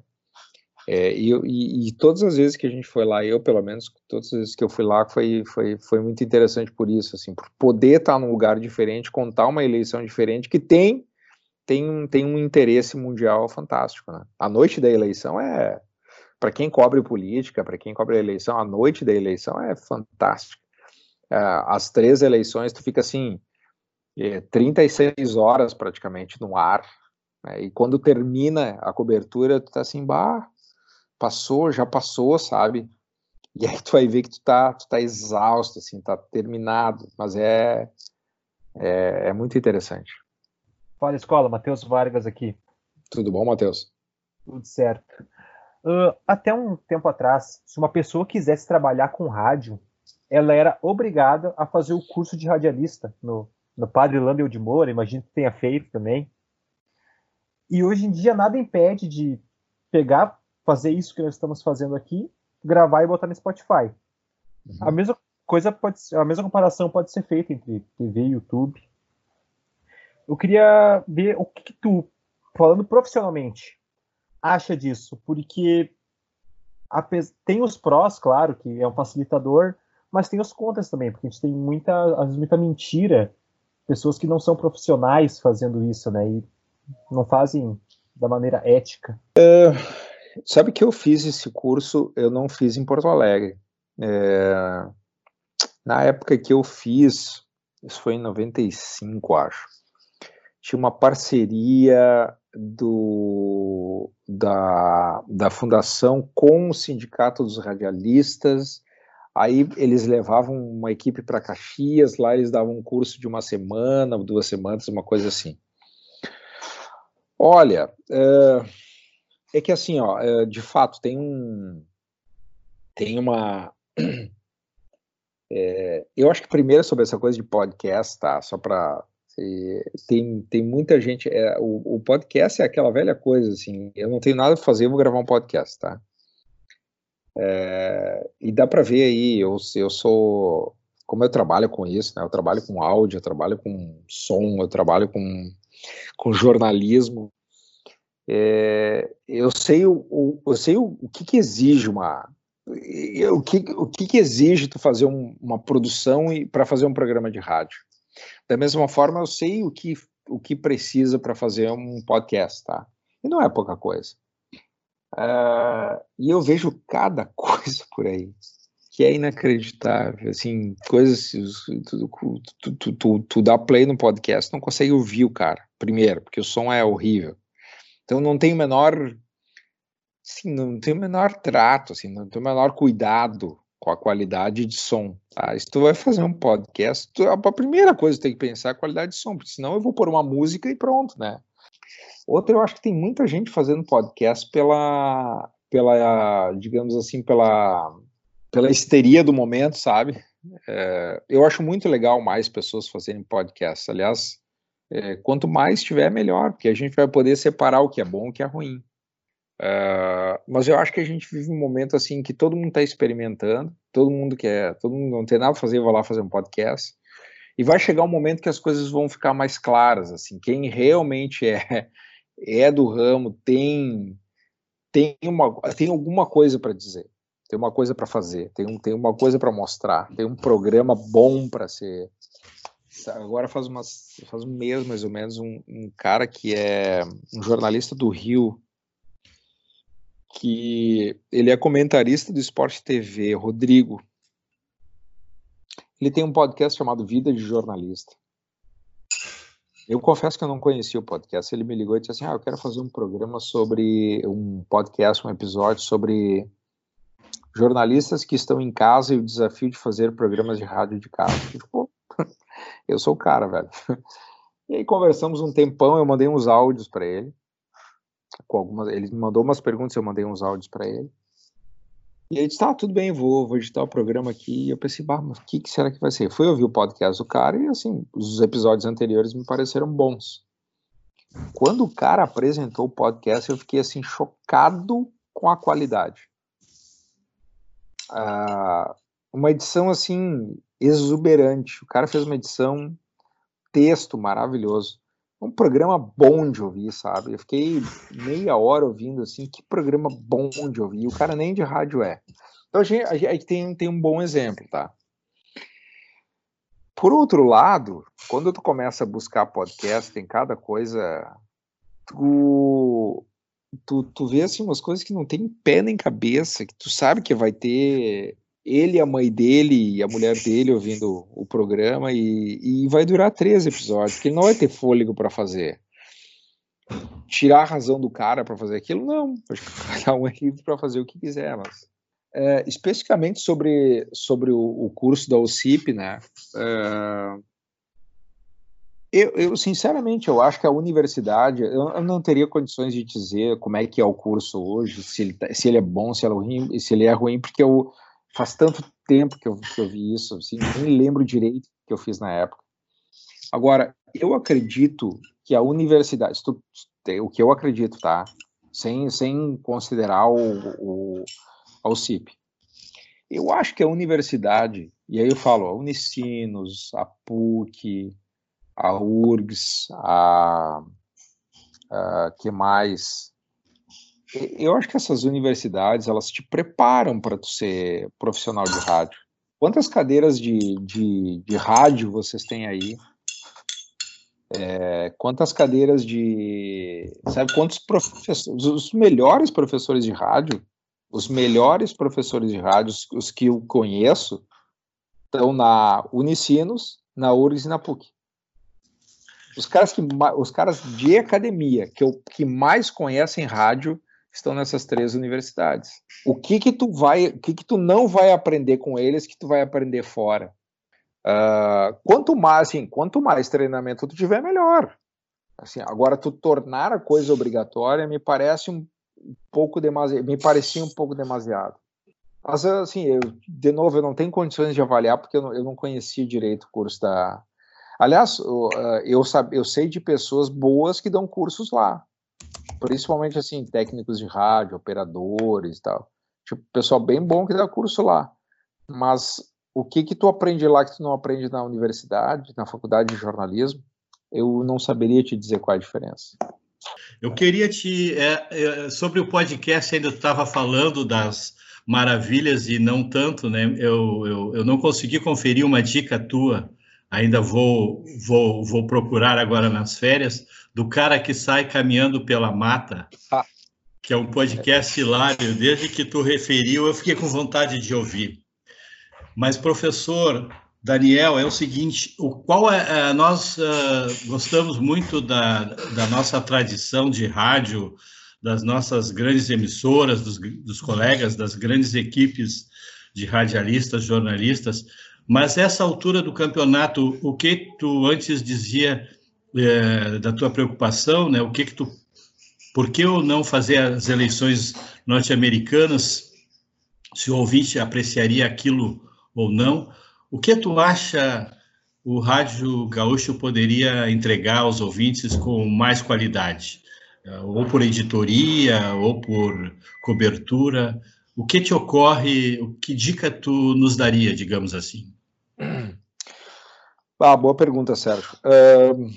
C: é, e, e, e, todas as vezes que a gente foi lá, eu pelo menos, todas as vezes que eu fui lá, foi, foi, foi muito interessante por isso, assim, por poder estar num lugar diferente, contar uma eleição diferente que tem tem, tem um interesse mundial fantástico, né? A noite da eleição é, para quem cobre política, para quem cobre a eleição, a noite da eleição é fantástica. É, as três eleições, tu fica assim, é, 36 horas praticamente no ar, né? e quando termina a cobertura, tu tá assim, bah, passou, já passou, sabe? E aí tu vai ver que tu tá, tu tá exausto, assim, tá terminado, mas é, é, é muito interessante.
E: Fala, escola, Matheus Vargas aqui.
C: Tudo bom, Matheus?
E: Tudo certo. Uh, até um tempo atrás, se uma pessoa quisesse trabalhar com rádio, ela era obrigada a fazer o curso de radialista no, no Padre Landel de Moura, imagino que tenha feito também. E hoje em dia nada impede de pegar fazer isso que nós estamos fazendo aqui, gravar e botar no Spotify. Uhum. A mesma coisa pode a mesma comparação pode ser feita entre TV e YouTube. Eu queria ver o que, que tu, falando profissionalmente, acha disso, porque tem os prós, claro, que é um facilitador, mas tem os contras também, porque a gente tem muita, às vezes, muita mentira, pessoas que não são profissionais fazendo isso, né, e não fazem da maneira ética.
C: Uh, Sabe que eu fiz esse curso, eu não fiz em Porto Alegre. É, na época que eu fiz, isso foi em 95, acho, tinha uma parceria do, da, da fundação com o Sindicato dos Radialistas. Aí eles levavam uma equipe para Caxias, lá eles davam um curso de uma semana, duas semanas, uma coisa assim. Olha, é, é que assim, ó, é, de fato, tem um. Tem uma. É, eu acho que primeiro sobre essa coisa de podcast, tá? Só para tem, tem muita gente. É, o, o, podcast é aquela velha coisa, assim. Eu não tenho nada para fazer, eu vou gravar um podcast, tá? É, e dá para ver aí, eu, eu sou. Como eu trabalho com isso, né? Eu trabalho com áudio, eu trabalho com som, eu trabalho com, com jornalismo. É, eu sei o, o, eu sei o, o que, que exige uma o que, o que, que exige tu fazer um, uma produção para fazer um programa de rádio. Da mesma forma, eu sei o que, o que precisa para fazer um podcast, tá? E não é pouca coisa. Uh, e eu vejo cada coisa por aí que é inacreditável, assim, coisas, tu, tu, tu, tu, dá play no podcast, não consegue ouvir o cara, primeiro, porque o som é horrível. Então não tem o menor, assim, não tem o menor trato, assim, não tem o menor cuidado com a qualidade de som. Tá? Se tu vai fazer um podcast, tu, a primeira coisa que tem que pensar é a qualidade de som, porque senão eu vou pôr uma música e pronto, né? Outra, eu acho que tem muita gente fazendo podcast pela, pela, digamos assim, pela, pela histeria do momento, sabe? É, eu acho muito legal mais pessoas fazerem podcast. Aliás, é, quanto mais tiver, melhor, porque a gente vai poder separar o que é bom e o que é ruim. É, mas eu acho que a gente vive um momento assim que todo mundo está experimentando, todo mundo quer, todo mundo não tem nada a fazer, vai lá fazer um podcast. E vai chegar um momento que as coisas vão ficar mais claras, assim, quem realmente é é do ramo tem tem uma tem alguma coisa para dizer tem uma coisa para fazer, tem, um, tem uma coisa para mostrar, tem um programa bom para ser. Agora faz, umas, faz um mês, mais ou menos, um, um cara que é um jornalista do Rio, que ele é comentarista do Esporte TV, Rodrigo. Ele tem um podcast chamado Vida de Jornalista. Eu confesso que eu não conhecia o podcast. Ele me ligou e disse assim: Ah, eu quero fazer um programa sobre um podcast, um episódio sobre jornalistas que estão em casa e o desafio de fazer programas de rádio de casa. Tipo, eu sou o cara, velho. E aí conversamos um tempão, eu mandei uns áudios para ele. Com algumas, ele me mandou umas perguntas, eu mandei uns áudios para ele. E ele disse: tá, tudo bem, vou, vou editar o programa aqui. E eu pensei, bah, mas o que, que será que vai ser? Fui ouvir o podcast do cara e, assim, os episódios anteriores me pareceram bons. Quando o cara apresentou o podcast, eu fiquei, assim, chocado com a qualidade uh, uma edição assim exuberante. O cara fez uma edição texto maravilhoso. Um programa bom de ouvir, sabe? Eu fiquei meia hora ouvindo assim, que programa bom de ouvir. O cara nem de rádio é. Então a gente, a gente tem, tem um bom exemplo, tá? Por outro lado, quando tu começa a buscar podcast, tem cada coisa. Tu, tu, tu vê assim umas coisas que não tem pé nem cabeça, que tu sabe que vai ter ele, a mãe dele e a mulher dele ouvindo o programa e, e vai durar três episódios, que ele não vai ter fôlego para fazer. Tirar a razão do cara para fazer aquilo, não. Acho que cada um é livre para fazer o que quiser, mas é, especificamente sobre, sobre o, o, curso da OCIP, né? É, eu, eu, sinceramente, eu acho que a universidade, eu, eu, não teria condições de dizer como é que é o curso hoje, se ele, tá, se ele é bom, se é ruim, se ele é ruim, porque eu, faz tanto tempo que eu, que eu vi isso, assim, nem lembro direito que eu fiz na época. Agora, eu acredito que a universidade, tu, o que eu acredito, tá? Sem, sem considerar o, o, o CIP. Eu acho que a universidade, e aí eu falo, a Unicinos, a PUC, a URGS, a, a que mais? Eu acho que essas universidades elas te preparam para tu ser profissional de rádio. Quantas cadeiras de, de, de rádio vocês têm aí? É, quantas cadeiras de. Sabe quantos professores. Os melhores professores de rádio, os melhores professores de rádio, os que eu conheço, estão na Unicinos, na URGS e na PUC. Os caras, que, os caras de academia que, eu, que mais conhecem rádio estão nessas três universidades. O que que tu vai, o que que tu não vai aprender com eles que tu vai aprender fora? Uh, quanto mais, assim, quanto mais treinamento tu tiver, melhor. Assim, agora tu tornar a coisa obrigatória me parece um pouco demasiado, me parecia um pouco demasiado. Mas assim, eu, de novo, eu não tenho condições de avaliar porque eu não, eu não conhecia direito o curso da, Aliás, eh, eu, eu sei de pessoas boas que dão cursos lá, principalmente assim, técnicos de rádio, operadores e tal. Tipo, pessoal bem bom que dá curso lá. Mas o que que tu aprende lá que tu não aprende na universidade, na faculdade de jornalismo, eu não saberia te dizer qual é a diferença.
F: Eu queria te. É, é, sobre o podcast, ainda estava falando das maravilhas e não tanto, né? Eu, eu, eu não consegui conferir uma dica tua ainda vou, vou, vou procurar agora nas férias, do cara que sai caminhando pela mata, ah. que é um podcast hilário, desde que tu referiu, eu fiquei com vontade de ouvir. Mas, professor Daniel, é o seguinte, o qual é, é nós uh, gostamos muito da, da nossa tradição de rádio, das nossas grandes emissoras, dos, dos colegas, das grandes equipes de radialistas, jornalistas, mas essa altura do campeonato, o que tu antes dizia é, da tua preocupação, né? O que que tu, por que eu não fazer as eleições norte-americanas? Se o ouvinte apreciaria aquilo ou não? o que tu acha o Rádio Gaúcho poderia entregar aos ouvintes com mais qualidade? Ou por editoria, ou por cobertura? O que te ocorre, que dica tu nos daria, digamos assim?
C: Ah, boa pergunta, Sérgio. Uh,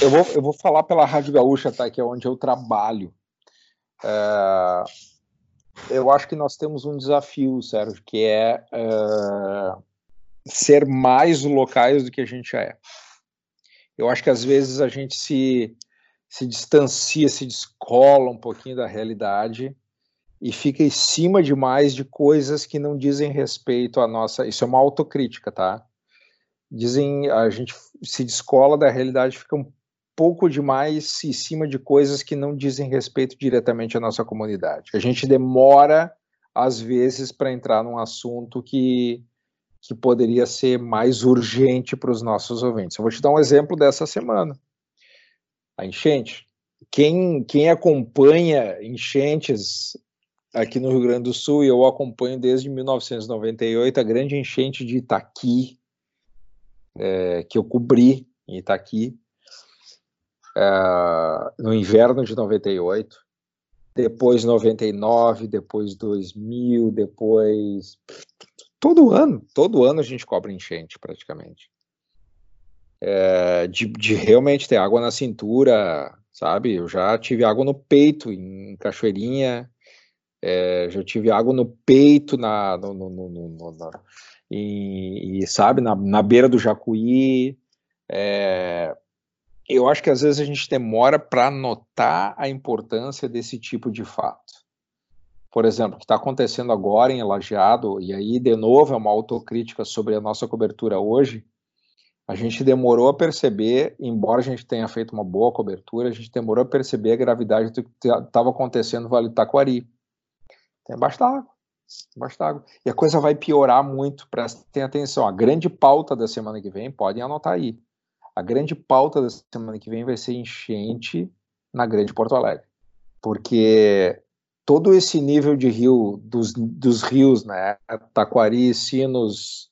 C: eu, vou, eu vou falar pela Rádio Gaúcha, tá, que é onde eu trabalho. Uh, eu acho que nós temos um desafio, Sérgio, que é uh, ser mais locais do que a gente já é. Eu acho que às vezes a gente se, se distancia, se descola um pouquinho da realidade e fica em cima demais de coisas que não dizem respeito à nossa. Isso é uma autocrítica, tá? Dizem, a gente se descola da realidade, fica um pouco demais em cima de coisas que não dizem respeito diretamente à nossa comunidade. A gente demora, às vezes, para entrar num assunto que, que poderia ser mais urgente para os nossos ouvintes. Eu vou te dar um exemplo dessa semana. A enchente. Quem, quem acompanha enchentes aqui no Rio Grande do Sul, e eu acompanho desde 1998, a grande enchente de Itaqui, é, que eu cobri em Itaqui, é, no inverno de 98, depois 99, depois 2000, depois todo ano, todo ano a gente cobre enchente praticamente. É, de, de, realmente ter água na cintura, sabe? Eu já tive água no peito em Cachoeirinha, é, já tive água no peito, na, no, no, no, na, e, e, sabe, na, na, beira do Jacuí. É, eu acho que às vezes a gente demora para notar a importância desse tipo de fato. Por exemplo, o que está acontecendo agora em Lajeado, e aí de novo é uma autocrítica sobre a nossa cobertura hoje, a gente demorou a perceber, embora a gente tenha feito uma boa cobertura, a gente demorou a perceber a gravidade do que estava acontecendo no Vale do Taquari. Tem basta água. Basta água. E a coisa vai piorar muito, prestem atenção. A grande pauta da semana que vem, podem anotar aí. A grande pauta da semana que vem vai ser enchente na Grande Porto Alegre. Porque todo esse nível de rio, dos, dos rios, né? Taquari, Sinos,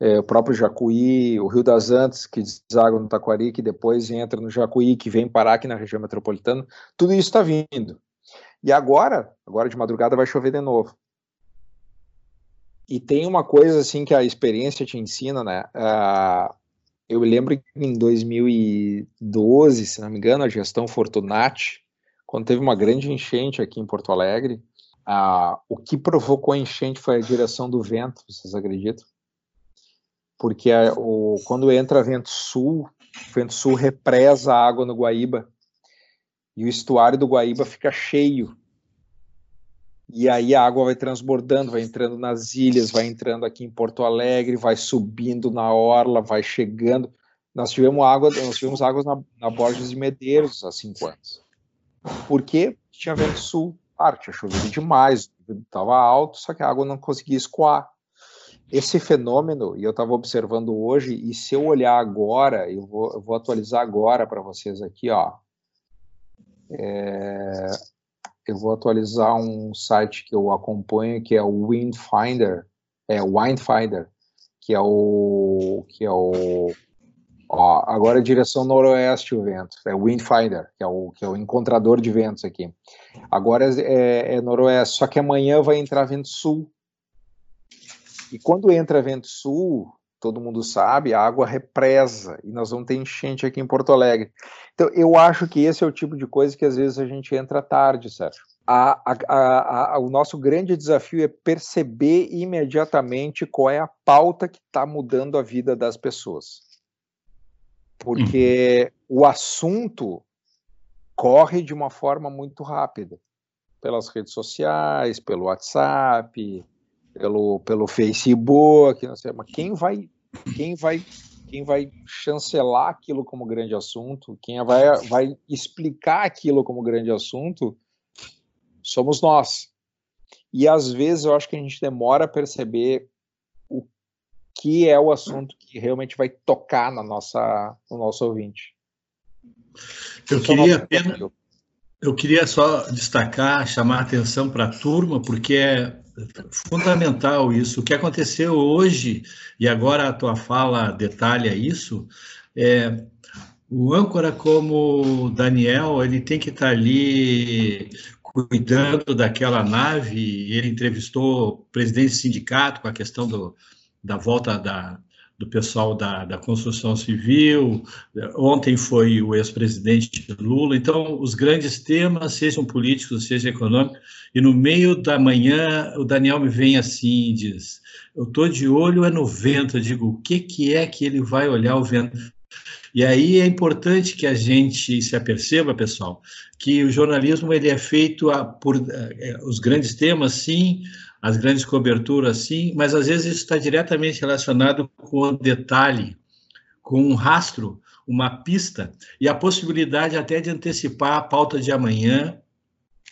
C: é, o próprio Jacuí, o Rio das Antas, que deságua no Taquari, que depois entra no Jacuí, que vem parar aqui na região metropolitana, tudo isso está vindo. E agora, agora de madrugada vai chover de novo. E tem uma coisa assim que a experiência te ensina, né? Uh, eu lembro que em 2012, se não me engano, a gestão Fortunati, quando teve uma grande enchente aqui em Porto Alegre, uh, o que provocou a enchente foi a direção do vento, vocês acreditam? Porque a, o, quando entra vento sul, o vento sul represa a água no Guaíba e o estuário do Guaíba fica cheio. E aí a água vai transbordando, vai entrando nas ilhas, vai entrando aqui em Porto Alegre, vai subindo na orla, vai chegando. Nós tivemos água, nós tivemos águas na, na Borges de Medeiros há cinco anos. Por quê? Tinha vento sul, ah, tinha chovido demais, estava alto, só que a água não conseguia escoar. Esse fenômeno, e eu estava observando hoje, e se eu olhar agora, eu vou, eu vou atualizar agora para vocês aqui, ó, é, eu vou atualizar um site que eu acompanho, que é o Windfinder, é Windfinder, que é o que é o ó, agora é direção noroeste o vento, é Windfinder, que é o que é o encontrador de ventos aqui. Agora é, é, é noroeste, só que amanhã vai entrar vento sul. E quando entra vento sul, todo mundo sabe, a água represa e nós vamos ter enchente aqui em Porto Alegre. Então, eu acho que esse é o tipo de coisa que às vezes a gente entra tarde, Sérgio. A, a, a, o nosso grande desafio é perceber imediatamente qual é a pauta que está mudando a vida das pessoas. Porque uhum. o assunto corre de uma forma muito rápida pelas redes sociais, pelo WhatsApp, pelo, pelo Facebook, não sei, mas quem vai, quem vai, quem vai chancelar aquilo como grande assunto, quem vai, vai explicar aquilo como grande assunto, somos nós. E às vezes eu acho que a gente demora a perceber o que é o assunto que realmente vai tocar na nossa, no nosso ouvinte.
F: Eu queria apenas, eu queria só destacar, chamar a atenção para a turma, porque é fundamental isso. O que aconteceu hoje, e agora a tua fala detalha isso, é, o âncora como Daniel, ele tem que estar ali cuidando daquela nave, ele entrevistou o presidente do sindicato com a questão do, da volta da, do pessoal da, da construção civil, ontem foi o ex-presidente Lula, então os grandes temas, sejam políticos, sejam econômicos, e no meio da manhã o Daniel me vem assim e diz, eu estou de olho é no vento, eu digo, o que, que é que ele vai olhar o vento? E aí é importante que a gente se aperceba, pessoal, que o jornalismo ele é feito a, por é, os grandes temas, sim, as grandes coberturas, sim, mas às vezes isso está diretamente relacionado com o detalhe, com um rastro, uma pista e a possibilidade até de antecipar a pauta de amanhã,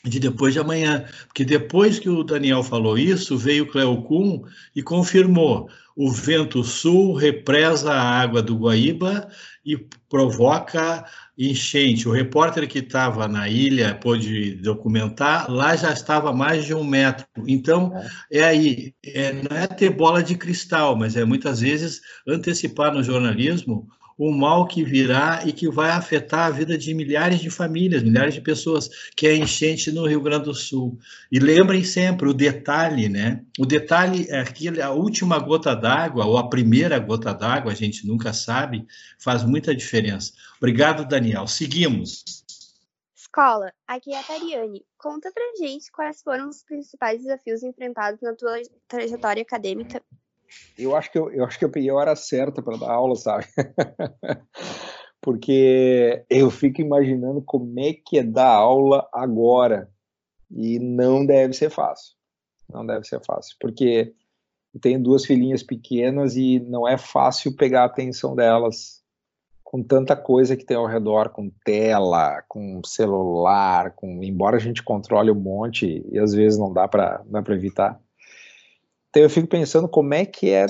F: de depois de amanhã, porque depois que o Daniel falou isso, veio o Cleo Kuhn e confirmou: o vento sul represa a água do Guaíba e provoca enchente. O repórter que estava na ilha pôde documentar, lá já estava mais de um metro. Então, é aí, é, não é ter bola de cristal, mas é muitas vezes antecipar no jornalismo o mal que virá e que vai afetar a vida de milhares de famílias, milhares de pessoas, que é enchente no Rio Grande do Sul. E lembrem sempre o detalhe, né? O detalhe é que a última gota d'água, ou a primeira gota d'água, a gente nunca sabe, faz muita diferença. Obrigado, Daniel. Seguimos.
G: Escola, aqui é a Tariane. Conta pra gente quais foram os principais desafios enfrentados na tua trajetória acadêmica
C: eu acho que eu, eu acho que eu peguei a hora certa para dar aula, sabe? Porque eu fico imaginando como é que é dar aula agora e não deve ser fácil. Não deve ser fácil, porque eu tenho duas filhinhas pequenas e não é fácil pegar a atenção delas com tanta coisa que tem ao redor, com tela, com celular, com embora a gente controle um monte e às vezes não dá para para evitar. Então eu fico pensando como é que é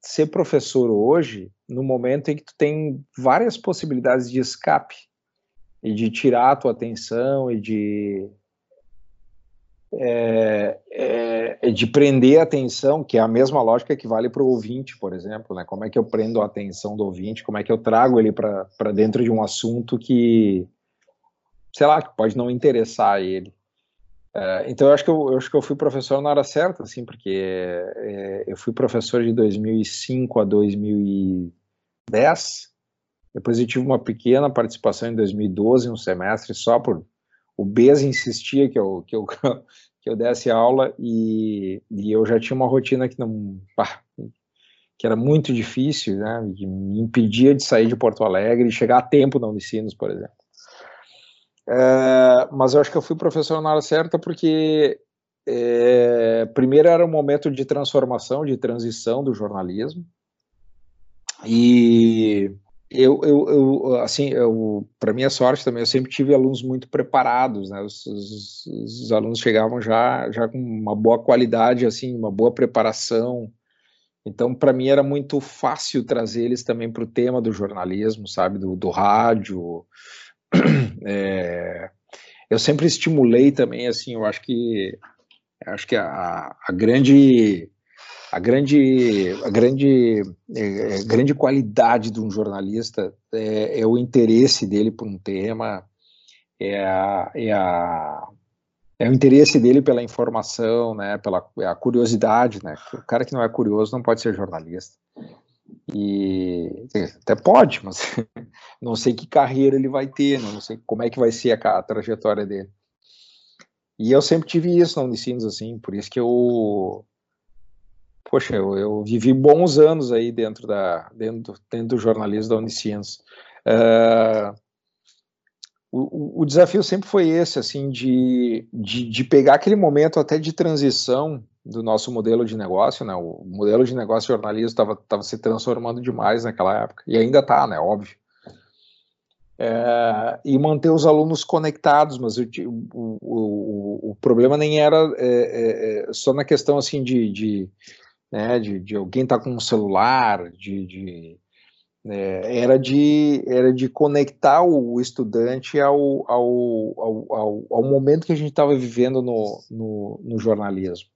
C: ser professor hoje, no momento em que tu tem várias possibilidades de escape e de tirar a tua atenção e de é, é, é de prender a atenção, que é a mesma lógica que vale para o ouvinte, por exemplo, né? Como é que eu prendo a atenção do ouvinte? Como é que eu trago ele para dentro de um assunto que, sei lá, que pode não interessar a ele? É, então eu acho que eu, eu, acho que eu fui professor na hora certa, assim, porque é, eu fui professor de 2005 a 2010. Depois eu tive uma pequena participação em 2012, um semestre só por o BES insistia que eu que eu que eu desse aula e, e eu já tinha uma rotina que não pá, que era muito difícil, né? Me impedia de sair de Porto Alegre e chegar a tempo na Unicinos, por exemplo. É, mas eu acho que eu fui professor na hora certa porque, é, primeiro, era um momento de transformação, de transição do jornalismo. E eu, eu, eu assim, para minha sorte também, eu sempre tive alunos muito preparados, né? Os, os, os, alunos chegavam já, já com uma boa qualidade, assim, uma boa preparação. Então, para mim era muito fácil trazer eles também para o tema do jornalismo, sabe, do, do rádio, é, eu sempre estimulei também, assim, eu acho que acho que a, a grande a grande a grande é, é, grande qualidade de um jornalista é, é, o interesse dele por um tema é a, é a é o interesse dele pela informação, né, pela a curiosidade, né? O cara que não é curioso não pode ser jornalista. E até pode, mas não sei que carreira ele vai ter, né? não sei como é que vai ser a, a trajetória dele. E eu sempre tive isso na Unicinos, assim, por isso que eu. Poxa, eu, eu vivi bons anos aí dentro, da, dentro, dentro do jornalismo da Unicinos. Uh, o, o, desafio sempre foi esse, assim, de, de, de pegar aquele momento até de transição do nosso modelo de negócio, né? O modelo de negócio jornalismo estava tava se transformando demais naquela época e ainda está, né? Óbvio. É, e manter os alunos conectados, mas o, o, o, o problema nem era é, é, é, só na questão assim de, de, né, de, de alguém estar tá com um celular, de, de é, era de era de conectar o estudante ao, ao, ao, ao, ao momento que a gente estava vivendo no, no, no jornalismo.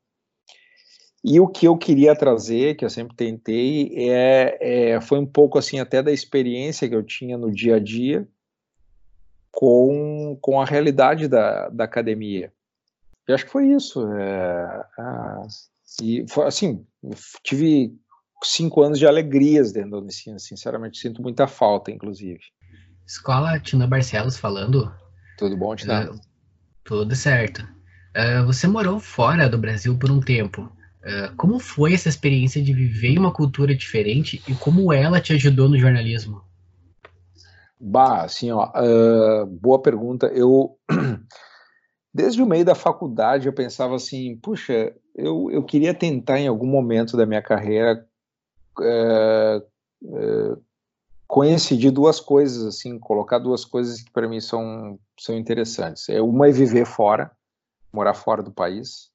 C: E o que eu queria trazer, que eu sempre tentei, é, é, foi um pouco assim até da experiência que eu tinha no dia a dia com, com a realidade da, da academia. Eu acho que foi isso. É, e foi assim, tive cinco anos de alegrias dentro da Unicina, sinceramente, sinto muita falta, inclusive.
H: Escola Tina Barcelos falando.
C: Tudo bom, Tina?
H: Uh, tudo certo. Uh, você morou fora do Brasil por um tempo. Uh, como foi essa experiência de viver uma cultura diferente e como ela te ajudou no jornalismo?
C: Bah, assim, ó, boa pergunta. Eu, desde o meio da faculdade, eu pensava assim, puxa, eu, eu queria tentar em algum momento da minha carreira coincidir duas coisas, assim, colocar duas coisas que para mim são, são interessantes. É, uma é viver fora, morar fora do país,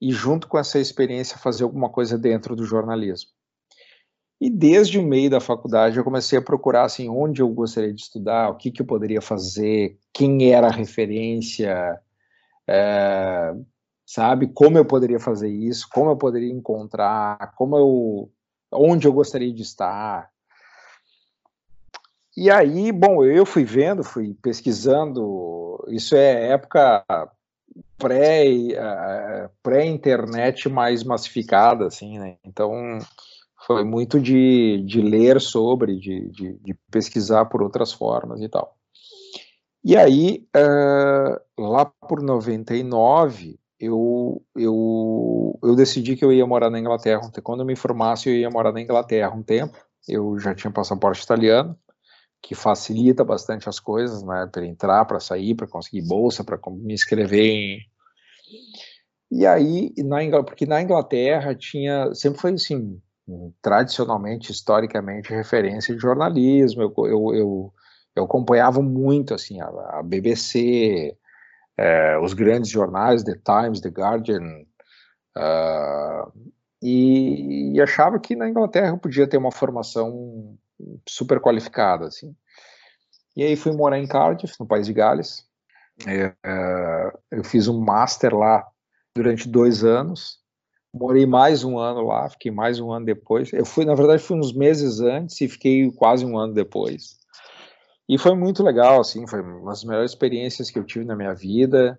C: e junto com essa experiência fazer alguma coisa dentro do jornalismo. E desde o meio da faculdade eu comecei a procurar assim onde eu gostaria de estudar, o que, que eu poderia fazer, quem era a referência, é, sabe, como eu poderia fazer isso, como eu poderia encontrar, como eu, onde eu gostaria de estar. E aí, bom, eu fui vendo, fui pesquisando, isso é época pré, pré-internet mais massificada, assim, né? Então, foi muito de, de ler sobre, de, de, de pesquisar por outras formas e tal. E aí, uh, lá por 99, eu, eu, eu decidi que eu ia morar na Inglaterra. Quando eu me formasse, eu ia morar na Inglaterra um tempo. Eu já tinha passaporte italiano que facilita bastante as coisas, né, para entrar, para sair, para conseguir bolsa, para me inscrever em... E aí, na porque na Inglaterra tinha, sempre foi assim, tradicionalmente, historicamente, referência de jornalismo, eu, eu, eu, eu acompanhava muito, assim, a, a BBC, é, os grandes jornais, The Times, The Guardian, uh, e, e achava que na Inglaterra eu podia ter uma formação super qualificada, assim. E aí fui morar em Cardiff, no País de Gales. É, é, eu fiz um master lá durante dois anos. Morei mais um ano lá, fiquei mais um ano depois. Eu fui, na verdade, fui uns meses antes e fiquei quase um ano depois. E foi muito legal, assim, foi uma das melhores experiências que eu tive na minha vida.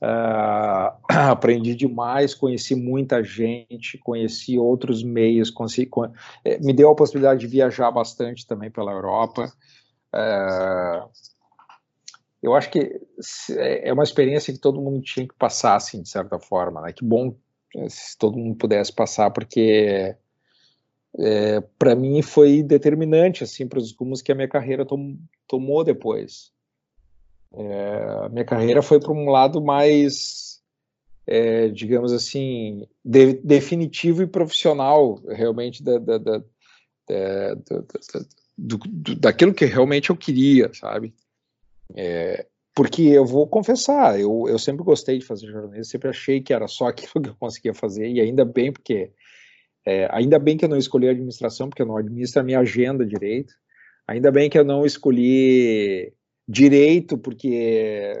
C: Uh, aprendi demais, conheci muita gente, conheci outros meios, consegui, eh, me deu a possibilidade de viajar bastante também pela Europa. Uh, eu acho que é, é uma experiência que todo mundo tinha que passar, assim, de certa forma, né? Que bom eh, se todo mundo pudesse passar, porque é, para mim foi determinante, assim, para os rumos que a minha carreira tom, tomou depois. É, minha carreira foi para um lado mais, é, digamos assim, de, definitivo e profissional, realmente, da, da, da, do, do, daquilo que realmente eu queria, sabe? É, porque eu vou confessar, eu, eu sempre gostei de fazer jornalismo, sempre achei que era só aquilo que eu conseguia fazer, e ainda bem, porque é, ainda bem que eu não escolhi administração, porque eu não administro a minha agenda direito, ainda bem que eu não escolhi direito, porque,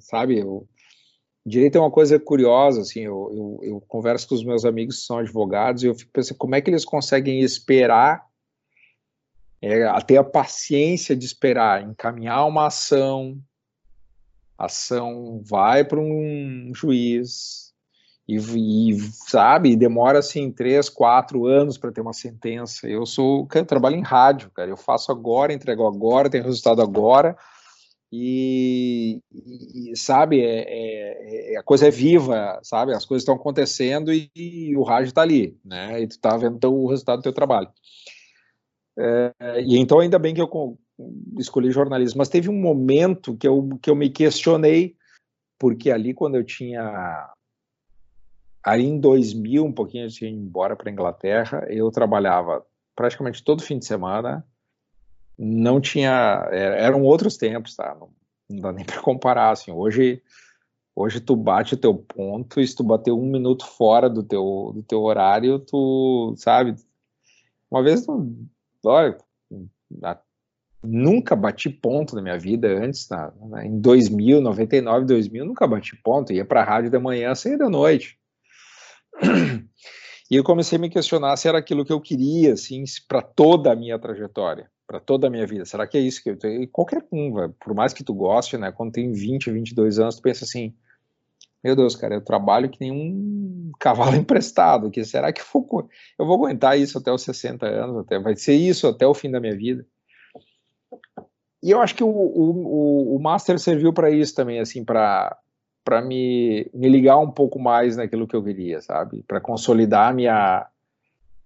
C: sabe, eu, direito é uma coisa curiosa, assim, eu, eu, eu, converso com os meus amigos que são advogados e eu fico pensando como é que eles conseguem esperar, é, ter a paciência de esperar, encaminhar uma ação, a ação vai para um juiz, e, e, sabe, demora assim três, quatro anos para ter uma sentença. Eu sou, eu trabalho em rádio, cara. Eu faço agora, entrego agora, tenho resultado agora. E, e sabe, é, é, é, a coisa é viva, sabe? As coisas estão acontecendo e, e, o rádio está ali, né? E tu está vendo o resultado do teu trabalho. É, e então ainda bem que eu escolhi jornalismo, mas teve um momento que eu que eu me questionei porque ali quando eu tinha Aí em 2000, um pouquinho antes de ir embora para Inglaterra, eu trabalhava praticamente todo fim de semana. Não tinha, é, eram outros tempos, tá? Não, não dá nem para comparar. Assim, hoje, hoje tu bate o teu ponto e se tu bater um minuto fora do teu, do teu horário, tu sabe. Uma vez, olha, nunca bati ponto na minha vida antes, na, em 2000, 99, 2000, nunca bati ponto. Ia para a rádio da manhã, saía da noite. E eu comecei a me questionar se era aquilo que eu queria, assim, para toda a minha trajetória, para toda a minha vida. Será que é isso que eu tenho? E qualquer um, por mais que tu goste, né? Quando tem 20, 22 anos, tu pensa assim: meu Deus, cara, eu trabalho que nem um cavalo emprestado. Que será que eu vou, eu vou aguentar isso até os 60 anos? Até vai ser isso até o fim da minha vida? E eu acho que o, o, o Master serviu para isso também, assim, para para me, me ligar um pouco mais naquilo que eu queria, sabe? Para consolidar a minha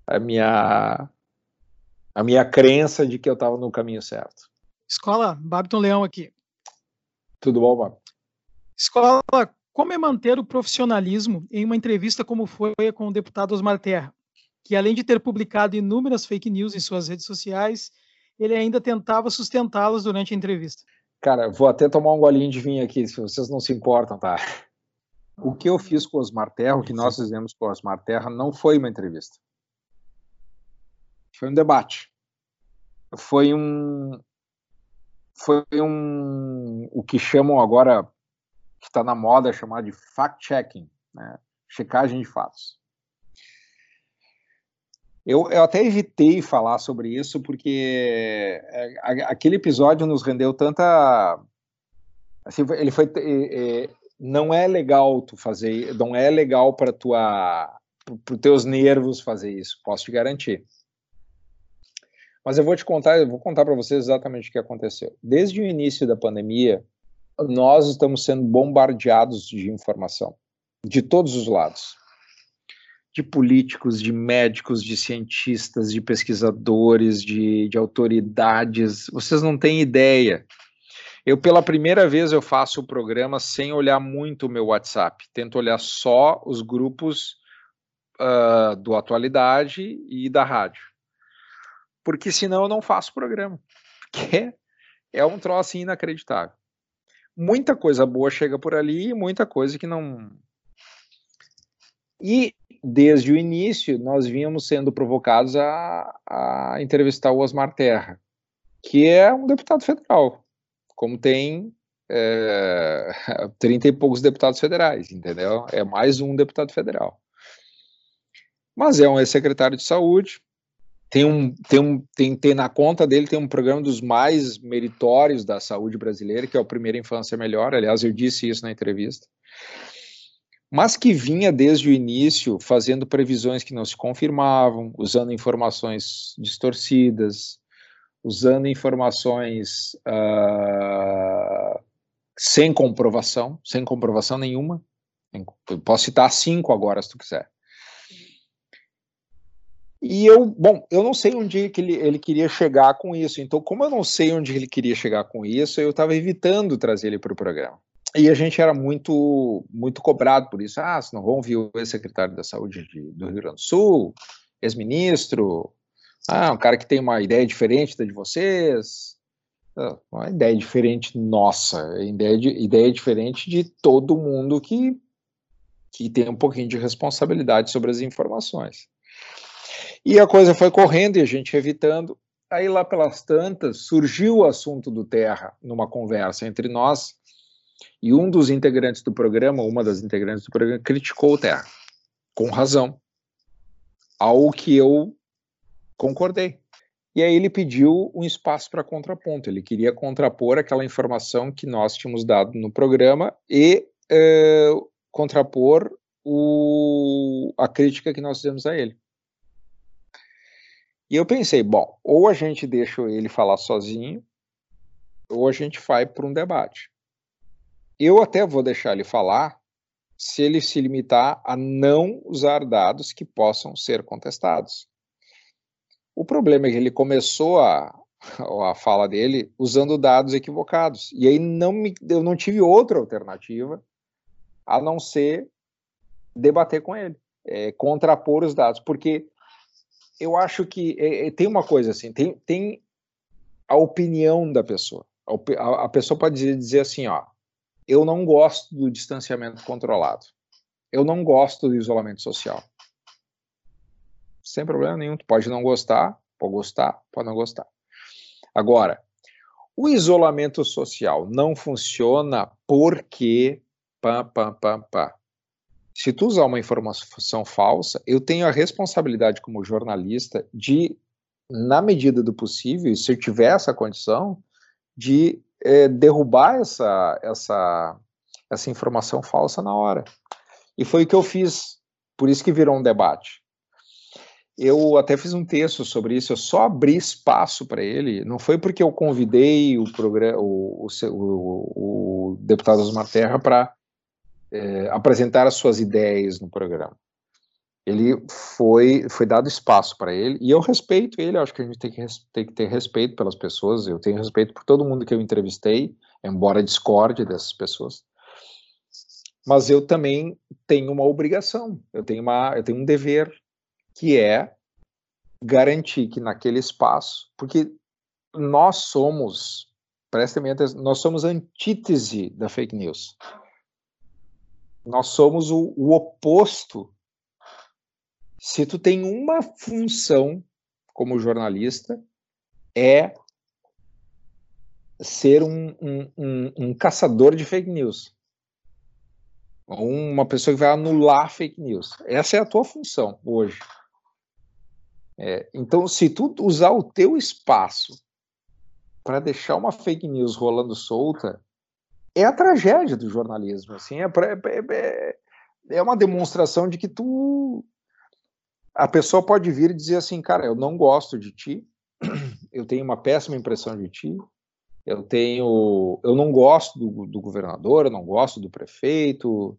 C: a minha a minha crença de que eu estava no caminho certo.
B: Escola Babiton Leão aqui.
C: Tudo bom, Bob?
B: Escola, como é manter o profissionalismo em uma entrevista como foi com o deputado Osmar Terra, que além de ter publicado inúmeras fake news em suas redes sociais, ele ainda tentava sustentá-las durante a entrevista?
C: Cara, vou até tomar um golinho de vinho aqui, se vocês não se importam, tá? O que eu fiz com o Osmar Terra, o que nós fizemos com o Osmar Terra, não foi uma entrevista. Foi um debate. Foi um. Foi um. O que chamam agora, que está na moda, chamar de fact-checking, né? checagem de fatos. Eu, eu até evitei falar sobre isso porque é, aquele episódio nos rendeu tanta. Assim, ele foi. É, não é legal tu fazer, não é legal para tua, para os teus nervos fazer isso. Posso te garantir. Mas eu vou te contar, eu vou contar para vocês exatamente o que aconteceu. Desde o início da pandemia, nós estamos sendo bombardeados de informação de todos os lados de políticos, de médicos, de cientistas, de pesquisadores, de, de autoridades. Vocês não têm ideia. Eu, pela primeira vez, eu faço o programa sem olhar muito o meu WhatsApp. Tento olhar só os grupos uh, do Atualidade e da rádio. Porque senão eu não faço o programa. Porque é um troço inacreditável. Muita coisa boa chega por ali e muita coisa que não. E desde o início, nós vínhamos sendo provocados a, a entrevistar o Osmar Terra, que é um deputado federal, como tem é, 30 e poucos deputados federais, entendeu? É mais um deputado federal. Mas é um ex-secretário de saúde, tem, um, tem, um, tem, tem na conta dele tem um programa dos mais meritórios da saúde brasileira, que é o Primeira Infância Melhor, aliás, eu disse isso na entrevista mas que vinha desde o início fazendo previsões que não se confirmavam, usando informações distorcidas, usando informações uh, sem comprovação, sem comprovação nenhuma. posso citar cinco agora, se tu quiser. E eu, bom, eu não sei onde que ele, ele queria chegar com isso. Então, como eu não sei onde ele queria chegar com isso, eu estava evitando trazer ele para o programa. E a gente era muito muito cobrado por isso. Ah, se não vão ouvir o ex-secretário da Saúde de, do Rio Grande do Sul, ex-ministro, ah, um cara que tem uma ideia diferente da de vocês. Ah, uma ideia diferente nossa, ideia, de, ideia diferente de todo mundo que, que tem um pouquinho de responsabilidade sobre as informações. E a coisa foi correndo e a gente evitando. Aí lá pelas tantas surgiu o assunto do Terra numa conversa entre nós e um dos integrantes do programa, uma das integrantes do programa, criticou o Terra, com razão, ao que eu concordei. E aí ele pediu um espaço para contraponto. Ele queria contrapor aquela informação que nós tínhamos dado no programa e é, contrapor o, a crítica que nós fizemos a ele. E eu pensei, bom, ou a gente deixa ele falar sozinho, ou a gente vai para um debate. Eu até vou deixar ele falar se ele se limitar a não usar dados que possam ser contestados. O problema é que ele começou a, a fala dele usando dados equivocados. E aí não me, eu não tive outra alternativa a não ser debater com ele, é, contrapor os dados, porque eu acho que é, é tem uma coisa assim, tem, tem a opinião da pessoa. A, a pessoa pode dizer, dizer assim, ó, eu não gosto do distanciamento controlado. Eu não gosto do isolamento social. Sem problema nenhum. Tu pode não gostar, pode gostar, pode não gostar. Agora, o isolamento social não funciona porque pá, pá, pá, pá. Se tu usar uma informação falsa, eu tenho a responsabilidade como jornalista de, na medida do possível, se eu tiver essa condição, de é, derrubar essa, essa, essa informação falsa na hora. E foi o que eu fiz, por isso que virou um debate. Eu até fiz um texto sobre isso, eu só abri espaço para ele, não foi porque eu convidei o, o, o, o deputado Osmar Terra para é, apresentar as suas ideias no programa. Ele foi, foi dado espaço para ele, e eu respeito ele, acho que a gente tem que, tem que ter respeito pelas pessoas, eu tenho respeito por todo mundo que eu entrevistei, embora discorde dessas pessoas mas eu também tenho uma obrigação, eu tenho, uma, eu tenho um dever, que é garantir que naquele espaço, porque nós somos, prestem atenção, nós somos a antítese da fake news. Nós somos o, o oposto. Se tu tem uma função como jornalista, é ser um, um, um, um caçador de fake news uma pessoa que vai anular fake news. Essa é a tua função hoje. É, então, se tu usar o teu espaço para deixar uma fake news rolando solta, é a tragédia do jornalismo. Assim, é, é, é, é uma demonstração de que tu a pessoa pode vir e dizer assim, cara, eu não gosto de ti, eu tenho uma péssima impressão de ti, eu tenho, eu não gosto do, do governador, eu não gosto do prefeito,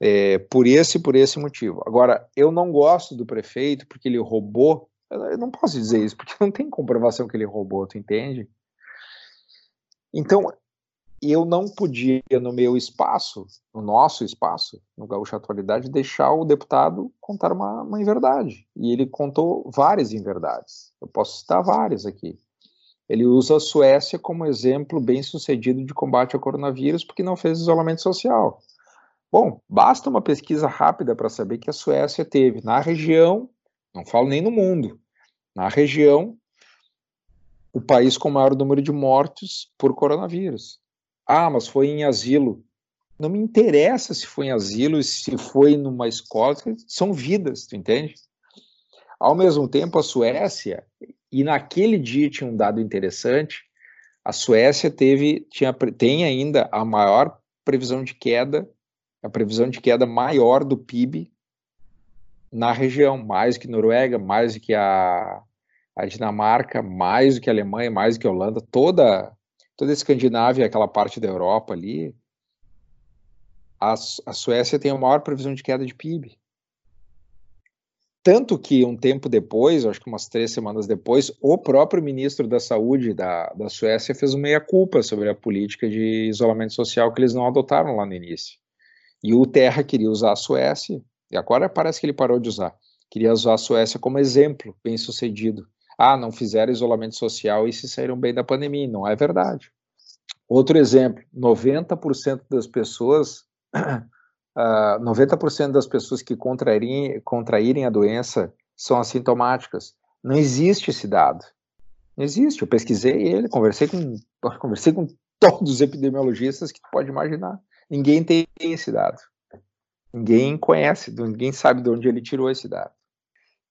C: é, por esse por esse motivo. Agora, eu não gosto do prefeito porque ele roubou, eu não posso dizer isso, porque não tem comprovação que ele roubou, tu entende? Então, eu não podia, no meu espaço, no nosso espaço, no Gaúcho Atualidade, deixar o deputado contar uma, uma inverdade. E ele contou várias inverdades. Eu posso citar várias aqui. Ele usa a Suécia como exemplo bem sucedido de combate ao coronavírus porque não fez isolamento social. Bom, basta uma pesquisa rápida para saber que a Suécia teve na região, não falo nem no mundo, na região, o país com o maior número de mortos por coronavírus. Ah, mas foi em asilo. Não me interessa se foi em asilo, se foi numa escola, são vidas, tu entende? Ao mesmo tempo, a Suécia e naquele dia tinha um dado interessante, a Suécia teve, tinha, tem ainda a maior previsão de queda, a previsão de queda maior do PIB na região, mais que Noruega, mais que a, a Dinamarca, mais do que a Alemanha, mais do que a Holanda, toda, toda a Escandinávia, aquela parte da Europa ali, a, a Suécia tem a maior previsão de queda de PIB. Tanto que um tempo depois, acho que umas três semanas depois, o próprio ministro da Saúde da, da Suécia fez uma meia-culpa sobre a política de isolamento social que eles não adotaram lá no início. E o Terra queria usar a Suécia, e agora parece que ele parou de usar, queria usar a Suécia como exemplo bem sucedido. Ah, não fizeram isolamento social e se saíram bem da pandemia. Não é verdade. Outro exemplo: 90% das pessoas uh, ah, 90% das pessoas que contraírem, contraírem a doença são assintomáticas. Não existe esse dado. Não existe. Eu pesquisei ele, conversei com, conversei com todos os epidemiologistas que tu pode imaginar. Ninguém tem esse dado. Ninguém conhece, ninguém sabe de onde ele tirou esse dado.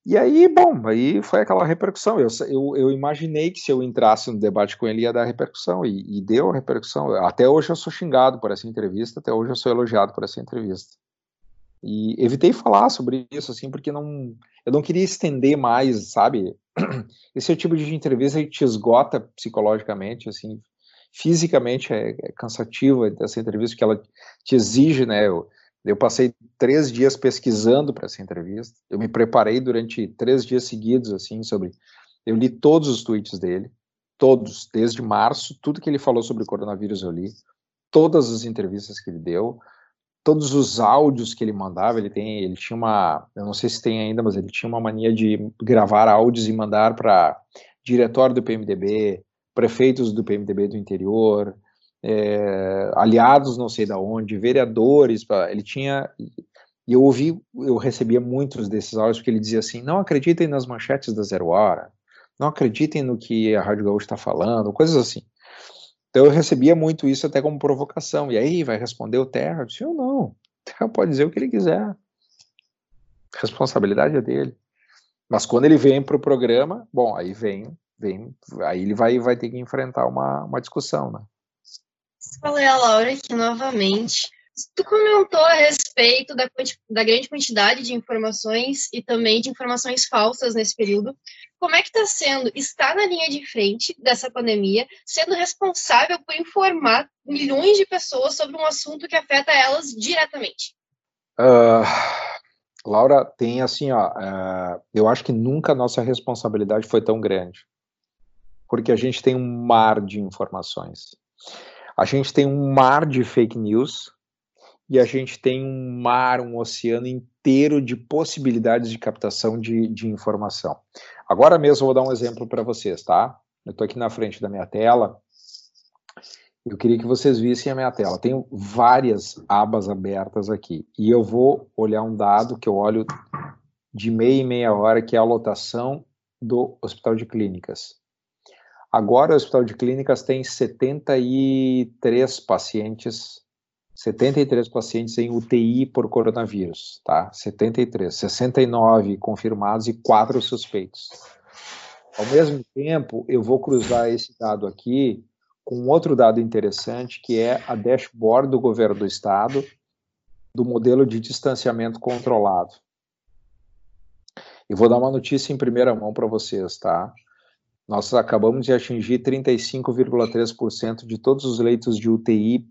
C: E aí, bom, aí foi aquela repercussão. Eu, eu, eu, imaginei que se eu entrasse no debate com ele ia dar repercussão, e, e, deu repercussão. Até hoje eu sou xingado por essa entrevista, até hoje eu sou elogiado por essa entrevista. E evitei falar sobre isso, assim, porque não, eu não queria estender mais, sabe? Esse é tipo de entrevista te esgota psicologicamente, assim, fisicamente é, é cansativa essa entrevista, que ela te exige, né? Eu, eu passei três dias pesquisando para essa entrevista. Eu me preparei durante três dias seguidos, assim, sobre. Eu li todos os tweets dele, todos, desde março, tudo que ele falou sobre o coronavírus eu li, todas as entrevistas que ele deu, todos os áudios que ele mandava. Ele tem, ele tinha uma, eu não sei se tem ainda, mas ele tinha uma mania de gravar áudios e mandar para diretório do PMDB, prefeitos do PMDB do interior, é, aliados não sei da onde, vereadores, ele tinha e eu ouvi, eu recebia muitos desses áudios porque ele dizia assim, não acreditem nas manchetes da Zero Hora, não acreditem no que a Rádio Gaúcha está falando, coisas assim. Então eu recebia muito isso até como provocação, e aí vai responder o Terra? Eu disse, eu não, o Terra pode dizer o que ele quiser, responsabilidade é dele. Mas quando ele vem para o programa, bom, aí vem, vem, aí ele vai, vai ter que enfrentar uma, uma discussão, né?
D: Falei a Laura aqui novamente. Tu comentou a respeito da, da, grande quantidade de informações e também de informações falsas nesse período. Como é que está sendo estar na linha de frente dessa pandemia, sendo responsável por informar milhões de pessoas sobre um assunto que afeta elas diretamente?
C: Uh, Laura, tem assim, ó, uh, eu acho que nunca a nossa responsabilidade foi tão grande, porque a gente tem um mar de informações. A gente tem um mar de fake news e a gente tem um mar, um oceano inteiro de possibilidades de captação de, de informação. Agora mesmo vou dar um exemplo para vocês, tá? Eu estou aqui na frente da minha tela. Eu queria que vocês vissem a minha tela. Tenho várias abas abertas aqui. E eu vou olhar um dado que eu olho de meia e meia hora, que é a lotação do Hospital de Clínicas. Agora o Hospital de Clínicas tem 73 pacientes 73 pacientes em UTI por coronavírus, tá? 73, 69 confirmados e 4 suspeitos. Ao mesmo tempo, eu vou cruzar esse dado aqui com outro dado interessante, que é a dashboard do governo do estado do modelo de distanciamento controlado. E vou dar uma notícia em primeira mão para vocês, tá? Nós acabamos de atingir 35,3% de todos os leitos de UTI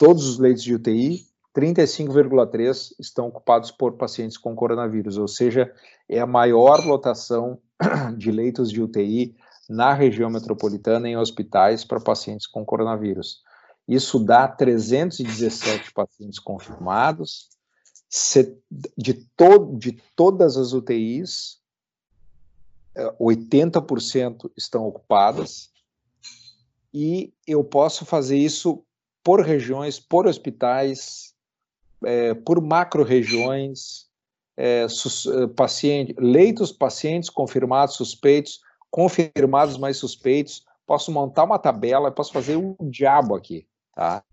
C: todos os leitos de UTI, 35,3 estão ocupados por pacientes com coronavírus, ou seja, é a maior lotação de leitos de UTI na região metropolitana em hospitais para pacientes com coronavírus. Isso dá 317 pacientes confirmados, de, to de todas as UTIs, 80% é, estão ocupadas, e eu posso fazer isso por regiões, por hospitais, é, por macro-regiões, é, é, paciente, leitos, pacientes confirmados, suspeitos, confirmados mais suspeitos. Posso montar uma tabela, posso fazer um diabo aqui, tá?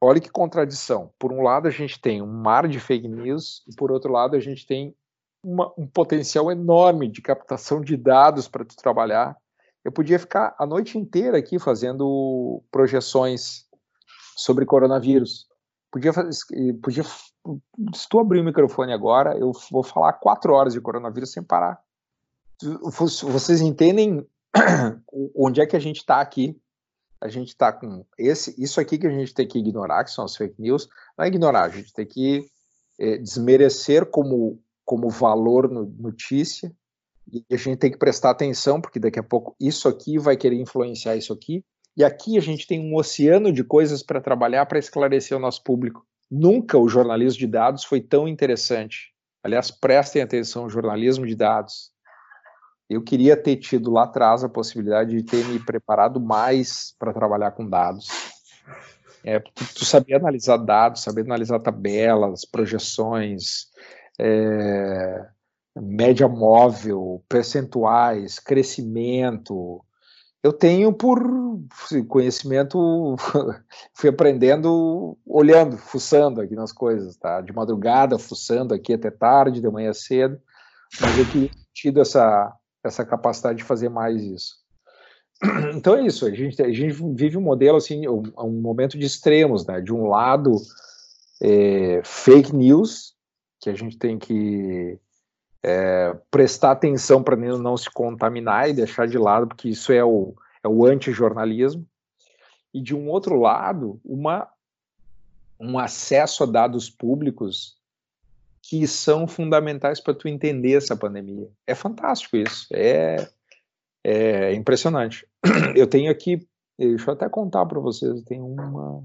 C: Olha que contradição. Por um lado, a gente tem um mar de fake news, e por outro lado, a gente tem uma, um potencial enorme de captação de dados para tu trabalhar eu podia ficar a noite inteira aqui fazendo projeções sobre coronavírus. Podia fazer, podia, se tu abrir o microfone agora, eu vou falar quatro horas de coronavírus sem parar. Vocês entendem onde é que a gente está aqui? A gente está com esse, isso aqui que a gente tem que ignorar, que são as fake news. Não é ignorar, a gente tem que é, desmerecer como, como valor no, notícia, e a gente tem que prestar atenção, porque daqui a pouco isso aqui vai querer influenciar isso aqui. E aqui a gente tem um oceano de coisas para trabalhar para esclarecer o nosso público. Nunca o jornalismo de dados foi tão interessante. Aliás, prestem atenção, jornalismo de dados. Eu queria ter tido lá atrás a possibilidade de ter me preparado mais para trabalhar com dados. É, tu, sabia analisar dados, sabia analisar tabelas, projeções, é, média móvel, percentuais, crescimento. Eu tenho por conhecimento, fui aprendendo olhando, fuçando aqui nas coisas, tá? De madrugada, fuçando aqui até tarde, de manhã cedo, mas eu tinha tido essa, essa capacidade de fazer mais isso. Então é isso, a gente, a gente vive um modelo assim, um, um momento de extremos, né? De um lado, é, fake news, que a gente tem que é, prestar atenção para não se contaminar e deixar de lado, porque isso é o, é o anti-jornalismo. E de um outro lado, uma, um acesso a dados públicos que são fundamentais para tu entender essa pandemia. É fantástico isso, é, é impressionante. Eu tenho aqui, deixa eu até contar para vocês, tem uma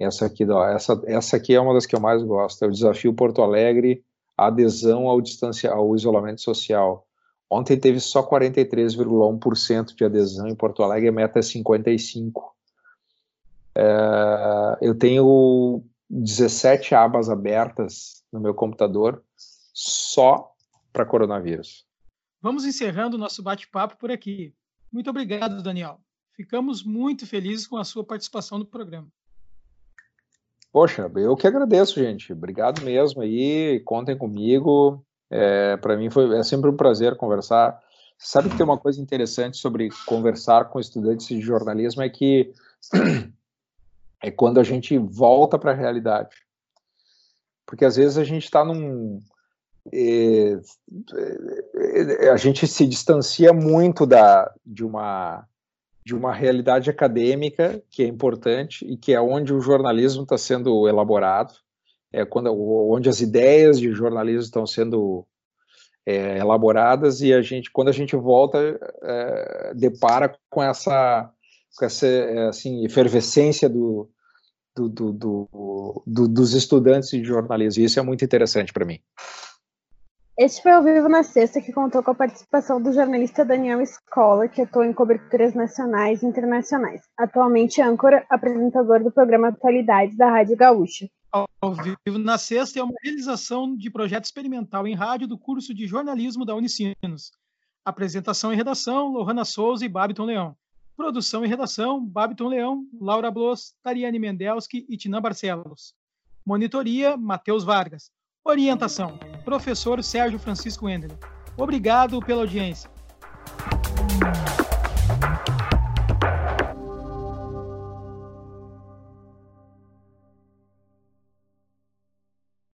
C: essa aqui, ó, essa, essa aqui é uma das que eu mais gosto, é o desafio Porto Alegre adesão ao, distancia, ao isolamento social. Ontem teve só 43,1% de adesão em Porto Alegre, a meta é 55%. É, eu tenho 17 abas abertas no meu computador só para coronavírus.
B: Vamos encerrando o nosso bate-papo por aqui. Muito obrigado, Daniel. Ficamos muito felizes com a sua participação no programa.
C: Poxa, eu que agradeço, gente. Obrigado mesmo aí. Contem comigo. É, Para mim foi é sempre um prazer conversar. Sabe que tem uma coisa interessante sobre conversar com estudantes de jornalismo é que é quando a gente volta para a realidade. Porque às vezes a gente está num. É, é, a gente se distancia muito da, de, uma, de uma realidade acadêmica que é importante e que é onde o jornalismo está sendo elaborado, é quando, onde as ideias de jornalismo estão sendo é, elaboradas e a gente, quando a gente volta, é, depara com essa, com essa assim, efervescência do, do, do, do, dos estudantes de jornalismo. E isso é muito interessante para mim.
A: Este foi ao vivo na sexta, que contou com a participação do jornalista Daniel Escola, que atua em coberturas nacionais e internacionais. Atualmente âncora, apresentador do programa Atualidades da Rádio Gaúcha.
B: Ao vivo na sexta é uma realização de projeto experimental em rádio do curso de jornalismo da Unicinos. Apresentação e redação, Lohana Souza e Babiton Leão. Produção e redação, Babiton Leão, Laura Blos, Tariane Mendelski e Tina Barcelos. Monitoria, Matheus Vargas. Orientação, professor Sérgio Francisco Endler. Obrigado pela audiência.